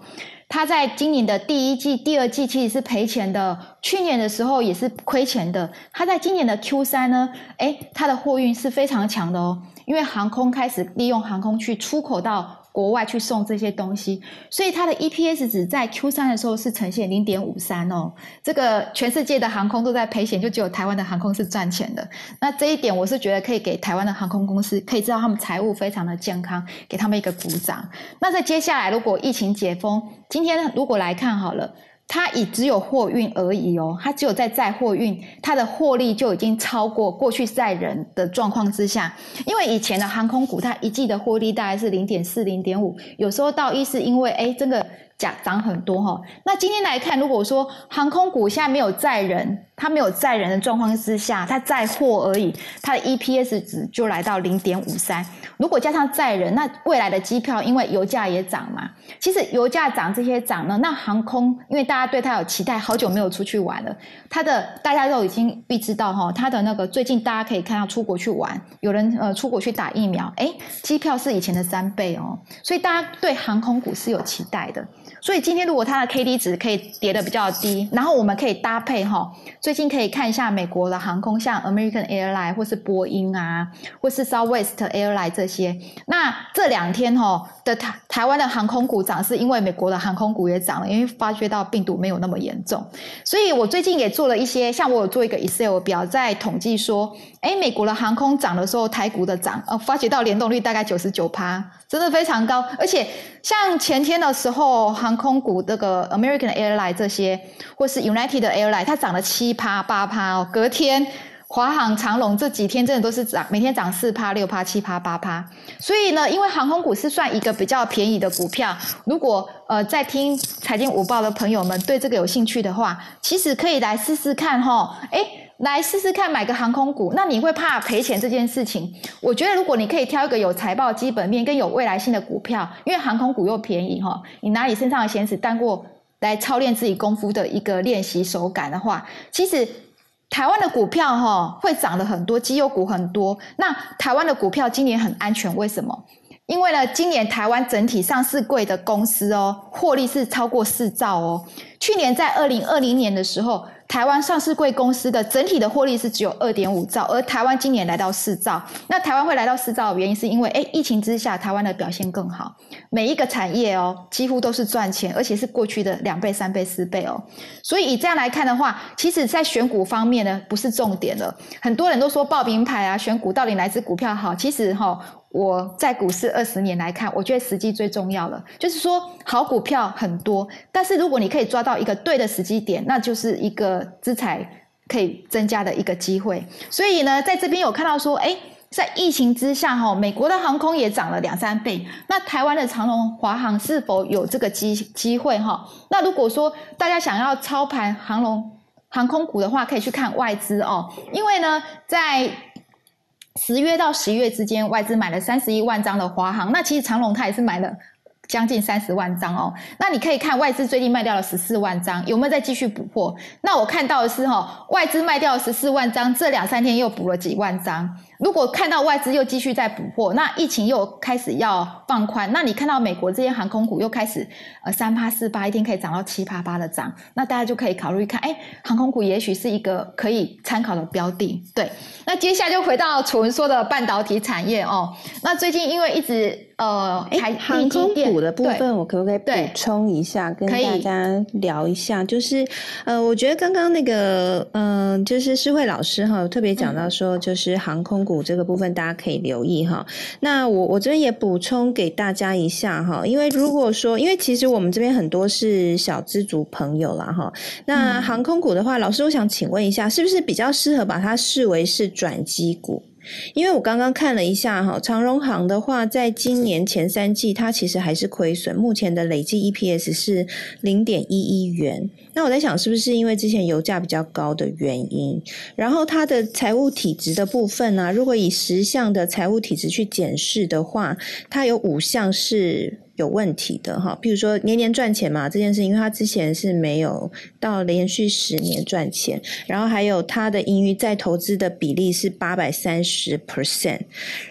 它在今年的第一季、第二季其实是赔钱的，去年的时候也是亏钱的。它在今年的 Q 三呢，哎，它的货运是非常强的哦，因为航空开始利用航空去出口到。国外去送这些东西，所以它的 EPS 只在 Q 三的时候是呈现零点五三哦。这个全世界的航空都在赔钱，就只有台湾的航空是赚钱的。那这一点我是觉得可以给台湾的航空公司可以知道他们财务非常的健康，给他们一个鼓掌。那在接下来如果疫情解封，今天如果来看好了。它已只有货运而已哦，它只有在载货运，它的获利就已经超过过去载人的状况之下。因为以前的航空股，它一季的获利大概是零点四、零点五，有时候到一是因为哎，这个。涨涨很多哈，那今天来看，如果说航空股现在没有载人，它没有载人的状况之下，它载货而已，它的 EPS 值就来到零点五三。如果加上载人，那未来的机票因为油价也涨嘛，其实油价涨这些涨呢，那航空因为大家对它有期待，好久没有出去玩了，它的大家都已经预知到哈，它的那个最近大家可以看到出国去玩，有人呃出国去打疫苗，哎，机票是以前的三倍哦，所以大家对航空股是有期待的。所以今天如果它的 K D 值可以跌的比较低，然后我们可以搭配哈，最近可以看一下美国的航空，像 American Airline 或是波音啊，或是 Southwest Airline 这些。那这两天哈的台台湾的航空股涨，是因为美国的航空股也涨了，因为发觉到病毒没有那么严重。所以我最近也做了一些，像我有做一个 Excel 表，在统计说，哎，美国的航空涨的时候，台股的涨，呃，发觉到联动率大概九十九趴，真的非常高，而且像前天的时候航空股这个 American Airline 这些，或是 United Airline，它涨了七趴八趴哦。隔天华航、长龙这几天真的都是涨，每天涨四趴、六趴、七趴、八趴。所以呢，因为航空股是算一个比较便宜的股票，如果呃在听财经午报的朋友们对这个有兴趣的话，其实可以来试试看哈。哎。来试试看买个航空股，那你会怕赔钱这件事情？我觉得如果你可以挑一个有财报基本面跟有未来性的股票，因为航空股又便宜哈，你拿你身上的闲子当过来操练自己功夫的一个练习手感的话，其实台湾的股票哈会涨了很多，绩优股很多。那台湾的股票今年很安全，为什么？因为呢，今年台湾整体上市贵的公司哦，获利是超过四兆哦。去年在二零二零年的时候。台湾上市贵公司的整体的获利是只有二点五兆，而台湾今年来到四兆。那台湾会来到四兆的原因，是因为哎，疫情之下台湾的表现更好，每一个产业哦，几乎都是赚钱，而且是过去的两倍、三倍、四倍哦。所以以这样来看的话，其实在选股方面呢，不是重点了。很多人都说报名牌啊，选股到底哪只股票好？其实哈。我在股市二十年来看，我觉得时机最重要了。就是说，好股票很多，但是如果你可以抓到一个对的时机点，那就是一个资产可以增加的一个机会。所以呢，在这边有看到说，哎，在疫情之下哈，美国的航空也涨了两三倍。那台湾的长龙、华航是否有这个机机会哈？那如果说大家想要操盘航龙航空股的话，可以去看外资哦，因为呢，在十月到十一月之间，外资买了三十一万张的华航，那其实长隆它也是买了将近三十万张哦。那你可以看外资最近卖掉了十四万张，有没有再继续补货？那我看到的是哈，外资卖掉十四万张，这两三天又补了几万张。如果看到外资又继续在补货，那疫情又开始要放宽，那你看到美国这些航空股又开始呃三八四八一天可以涨到七八八的涨，那大家就可以考虑看，哎，航空股也许是一个可以参考的标的。对，那接下来就回到楚文说的半导体产业哦，那最近因为一直。呃，航空股的部分，我可不可以补充一下，跟大家聊一下？就是，呃，我觉得刚刚那个，嗯，就是诗慧老师哈，特别讲到说，就是航空股这个部分，大家可以留意哈。那我我这边也补充给大家一下哈，因为如果说，因为其实我们这边很多是小资族朋友啦哈，那航空股的话，老师我想请问一下，是不是比较适合把它视为是转机股？因为我刚刚看了一下哈，长荣行的话，在今年前三季它其实还是亏损，目前的累计 EPS 是零点一一元。那我在想，是不是因为之前油价比较高的原因？然后它的财务体质的部分呢？如果以十项的财务体质去检视的话，它有五项是。有问题的哈，比如说年年赚钱嘛这件事，因为他之前是没有到连续十年赚钱，然后还有他的盈余再投资的比例是八百三十 percent，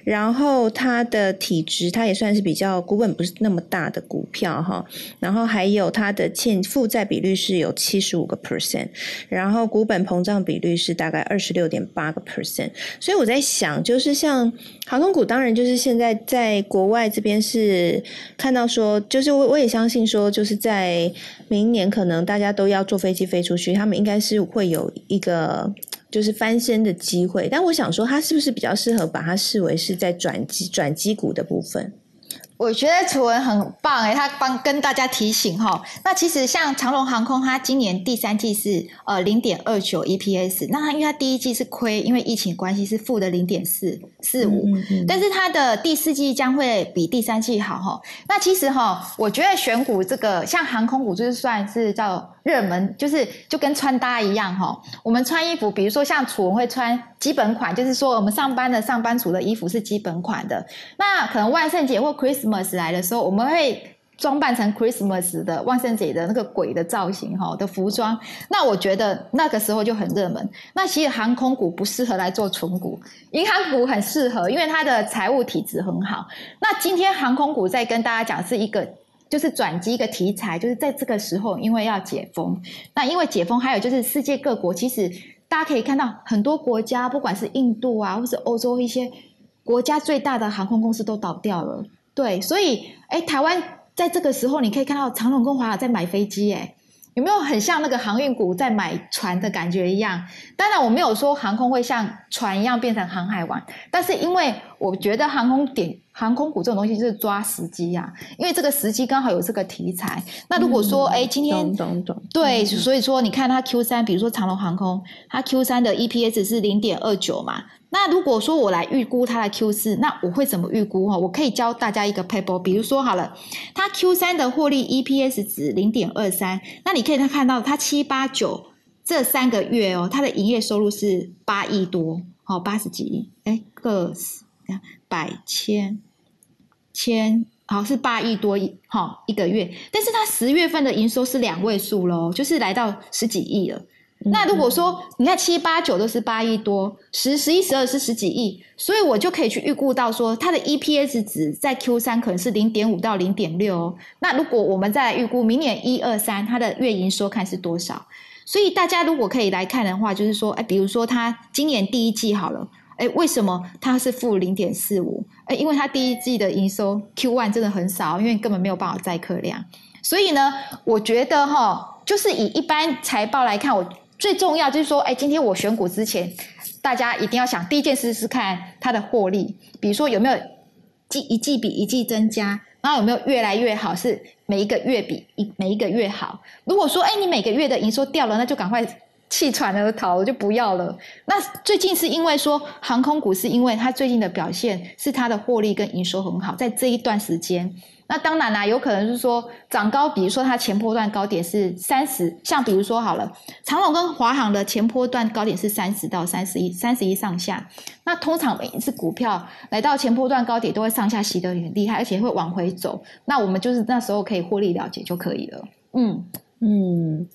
然后它的体值它也算是比较股本不是那么大的股票哈，然后还有它的欠负债比率是有七十五个 percent，然后股本膨胀比率是大概二十六点八个 percent，所以我在想，就是像航空股，当然就是现在在国外这边是看到。要说，就是我我也相信说，就是在明年可能大家都要坐飞机飞出去，他们应该是会有一个就是翻身的机会。但我想说，它是不是比较适合把它视为是在转机转机股的部分？我觉得楚文很棒哎，他帮跟大家提醒哈。那其实像长龙航空，它今年第三季是呃零点二九 EPS，那它因为它第一季是亏，因为疫情关系是负的零点四四五，但是它的第四季将会比第三季好哈。那其实哈，我觉得选股这个像航空股就是算是叫。热门就是就跟穿搭一样哈，我们穿衣服，比如说像楚文会穿基本款，就是说我们上班的上班族的衣服是基本款的。那可能万圣节或 Christmas 来的时候，我们会装扮成 Christmas 的万圣节的那个鬼的造型哈的服装。那我觉得那个时候就很热门。那其实航空股不适合来做纯股，银行股很适合，因为它的财务体质很好。那今天航空股在跟大家讲是一个。就是转机一个题材，就是在这个时候，因为要解封，那因为解封，还有就是世界各国，其实大家可以看到很多国家，不管是印度啊，或是欧洲一些国家最大的航空公司都倒掉了。对，所以哎，台湾在这个时候，你可以看到长隆跟华在买飞机，哎。有没有很像那个航运股在买船的感觉一样？当然，我没有说航空会像船一样变成航海王，但是因为我觉得航空点航空股这种东西就是抓时机呀，因为这个时机刚好有这个题材。那如果说哎，今天对，所以说你看它 Q 三，比如说长龙航空，它 Q 三的 EPS 是零点二九嘛。那如果说我来预估它的 Q 四，那我会怎么预估哈？我可以教大家一个 paper，比如说好了，它 Q 三的获利 EPS 值零点二三，那你可以看到它七八九这三个月哦，它的营业收入是八亿多，好八十几亿，哎个百千千好是八亿多亿，好一个月，但是它十月份的营收是两位数喽，就是来到十几亿了。那如果说你看七八九都是八亿多，十十一十二是十几亿，所以我就可以去预估到说它的 EPS 值在 Q 三可能是零点五到零点六。那如果我们再来预估明年一二三它的月营收看是多少？所以大家如果可以来看的话，就是说，哎，比如说它今年第一季好了，哎，为什么它是负零点四五？哎，因为它第一季的营收 Q one 真的很少，因为根本没有办法载客量。所以呢，我觉得哈，就是以一般财报来看，我。最重要就是说，哎，今天我选股之前，大家一定要想第一件事是看它的获利，比如说有没有季一季比一季增加，然后有没有越来越好，是每一个月比一每一个月好。如果说，哎，你每个月的营收掉了，那就赶快气喘而逃，我就不要了。那最近是因为说航空股是因为它最近的表现是它的获利跟营收很好，在这一段时间。那当然啦，有可能是说涨高，比如说它前波段高点是三十，像比如说好了，长隆跟华航的前波段高点是三十到三十一，三十一上下。那通常每一次股票来到前波段高点，都会上下洗得很厉害，而且会往回走。那我们就是那时候可以获利了结就可以了。嗯。嗯，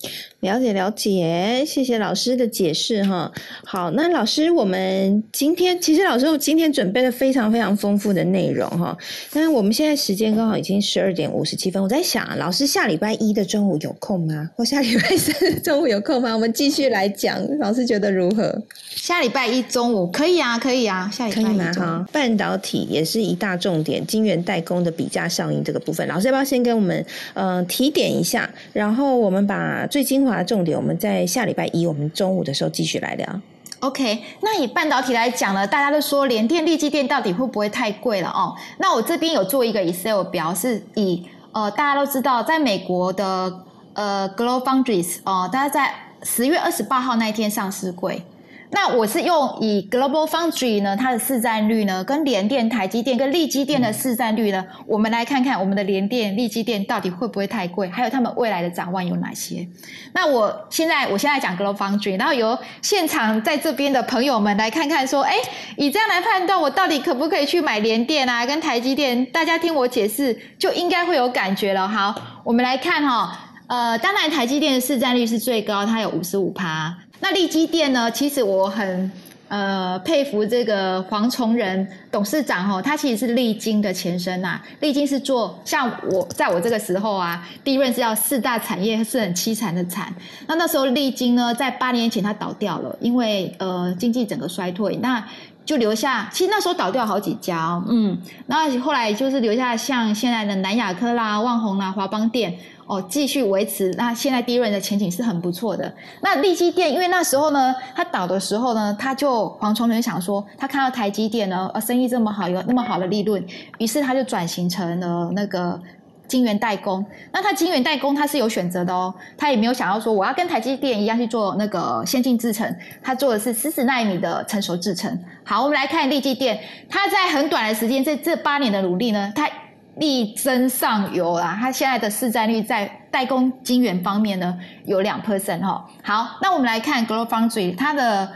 了解了解，谢谢老师的解释哈。好，那老师，我们今天其实老师我今天准备了非常非常丰富的内容哈。但是我们现在时间刚好已经十二点五十七分，我在想，老师下礼拜一的中午有空吗？或下礼拜三中午有空吗？我们继续来讲，老师觉得如何？下礼拜一中午可以啊，可以啊，下礼拜一哈。半导体也是一大重点，晶圆代工的比价效应这个部分，老师要不要先跟我们呃提点一下，然后。我们把最精华的重点，我们在下礼拜一我们中午的时候继续来聊。OK，那以半导体来讲呢，大家都说联电、力积电到底会不会太贵了哦？那我这边有做一个 Excel 表，是以呃大家都知道，在美国的呃 GlobalFoundries 哦，大家在十月二十八号那一天上市柜。那我是用以 Global Foundry 呢，它的市占率呢，跟联电、台积电跟力积电的市占率呢，我们来看看我们的联电、力积电到底会不会太贵，还有他们未来的展望有哪些。那我现在我现在讲 Global Foundry，然后由现场在这边的朋友们来看看，说，哎，以这样来判断，我到底可不可以去买联电啊，跟台积电？大家听我解释，就应该会有感觉了。好，我们来看哈，呃，当然台积电的市占率是最高，它有五十五趴。那利基店呢？其实我很呃佩服这个黄崇仁董事长哦，他其实是利金的前身呐。利金是做像我在我这个时候啊，利润是要四大产业是很凄惨的惨。那那时候利金呢，在八年前它倒掉了，因为呃经济整个衰退，那就留下。其实那时候倒掉好几家，嗯，那后来就是留下像现在的南亚科啦、万宏啦、华邦店。哦，继续维持。那现在第一轮的前景是很不错的。那利基电，因为那时候呢，他倒的时候呢，他就黄崇仁想说，他看到台积电呢，呃，生意这么好，有那么好的利润，于是他就转型成了那个晶圆代工。那他晶圆代工，他是有选择的哦，他也没有想要说我要跟台积电一样去做那个先进制程，他做的是四十纳米的成熟制程。好，我们来看利基电，他在很短的时间，在这八年的努力呢，他。力争上游啦，它现在的市占率在代工晶圆方面呢有两 percent 哈。好，那我们来看 GlobalFoundry，它的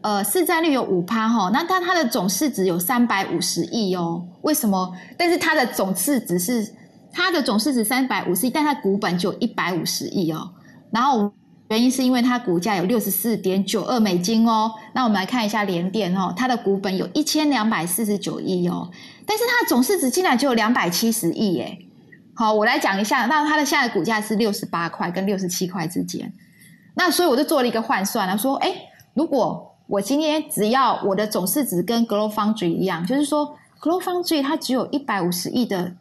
呃市占率有五趴哈，那它它的总市值有三百五十亿哦。为什么？但是它的总市值是它的总市值三百五十亿，但它股本就一百五十亿哦。然后原因是因为它股价有六十四点九二美金哦。那我们来看一下联电哦，它的股本有一千两百四十九亿哦。但是它的总市值竟然只有两百七十亿耶！好，我来讲一下，那它的现在股价是六十八块跟六十七块之间。那所以我就做了一个换算了，说，哎，如果我今天只要我的总市值跟 Glow Foundry 一样，就是说 Glow Foundry 它只有一百五十亿的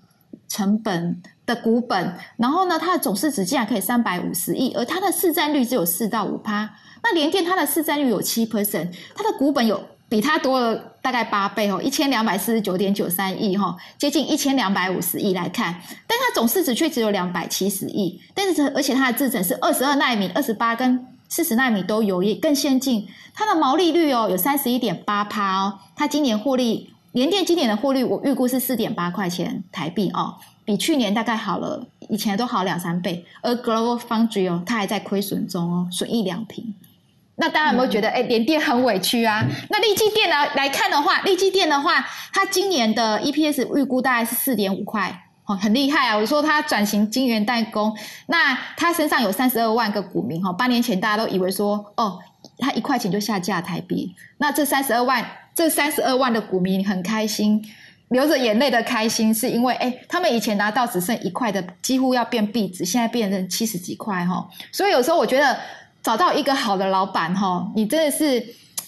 成本的股本，然后呢，它的总市值竟然可以三百五十亿，而它的市占率只有四到五趴。那联电它的市占率有七 percent，它的股本有。比它多了大概八倍哦，一千两百四十九点九三亿哈，接近一千两百五十亿来看，但它总市值却只有两百七十亿，但是而且它的制程是二十二纳米、二十八跟四十纳米都有，也更先进。它的毛利率哦有三十一点八趴哦，它今年获利，联电今年的获利我预估是四点八块钱台币哦，比去年大概好了，以前都好两三倍。而 Global Foundry 哦，它还在亏损中哦，损益两平。那大家有没有觉得，哎，联电很委屈啊？那利基电呢来看的话，利基电的话，它今年的 EPS 预估大概是四点五块，哦，很厉害啊！我说它转型晶圆代工，那它身上有三十二万个股民，哈，八年前大家都以为说，哦，它一块钱就下架台币，那这三十二万，这三十二万的股民很开心，流着眼泪的开心，是因为，哎，他们以前拿到只剩一块的，几乎要变币值，现在变成七十几块，哈，所以有时候我觉得。找到一个好的老板哈，你真的是，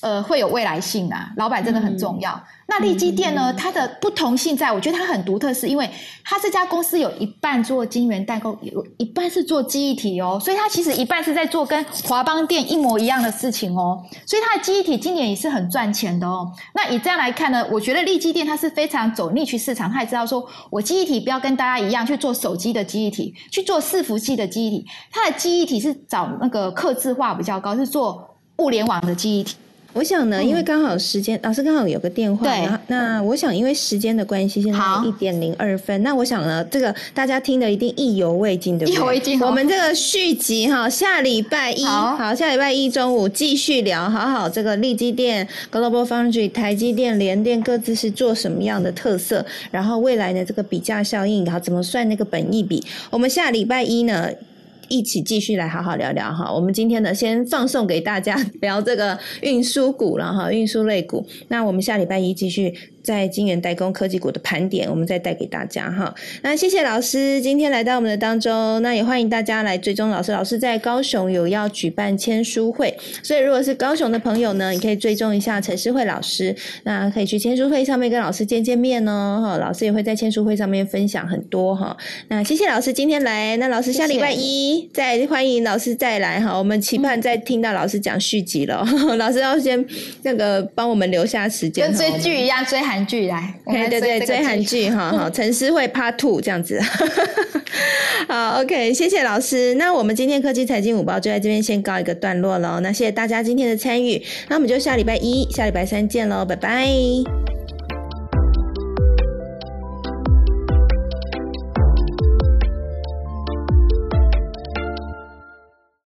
呃会有未来性啊，老板真的很重要。那利基店呢？它的不同性在，我觉得它很独特，是因为它这家公司有一半做晶圆代工，有一半是做记忆体哦，所以它其实一半是在做跟华邦店一模一样的事情哦。所以它的记忆体今年也是很赚钱的哦。那以这样来看呢，我觉得利基店它是非常走逆去市场，它也知道说我记忆体不要跟大家一样去做手机的记忆体，去做伺服器的记忆体，它的记忆体是找那个刻字化比较高，是做物联网的记忆体。我想呢，因为刚好时间，老师刚好有个电话。对。那我想，因为时间的关系，现在一点零二分。那我想呢，这个大家听的一定意犹未尽，对不对？意犹未尽。我们这个续集哈，下礼拜一，好，下礼拜一中午继续聊，好好这个利基电、Global Foundry、台积电、联电各自是做什么样的特色，然后未来呢这个比价效应，然后怎么算那个本益比？我们下礼拜一呢？一起继续来好好聊聊哈，我们今天呢先放送给大家聊这个运输股了哈，运输类股。那我们下礼拜一继续。在金源代工科技股的盘点，我们再带给大家哈。那谢谢老师今天来到我们的当中，那也欢迎大家来追踪老师。老师在高雄有要举办签书会，所以如果是高雄的朋友呢，你可以追踪一下陈诗慧老师，那可以去签书会上面跟老师见见面哦。哈，老师也会在签书会上面分享很多哈。那谢谢老师今天来，那老师下礼拜一再欢迎老师再来哈。我们期盼再听到老师讲续集了，(laughs) 老师要先那个帮我们留下时间，跟追剧一样追韩。剧来，对对对，追韩剧哈，(laughs) 好，陈思慧 Part Two 这样子，(laughs) 好，OK，谢谢老师。那我们今天科技财经五报就在这边先告一个段落喽。那谢谢大家今天的参与，那我们就下礼拜一、下礼拜三见喽，拜拜。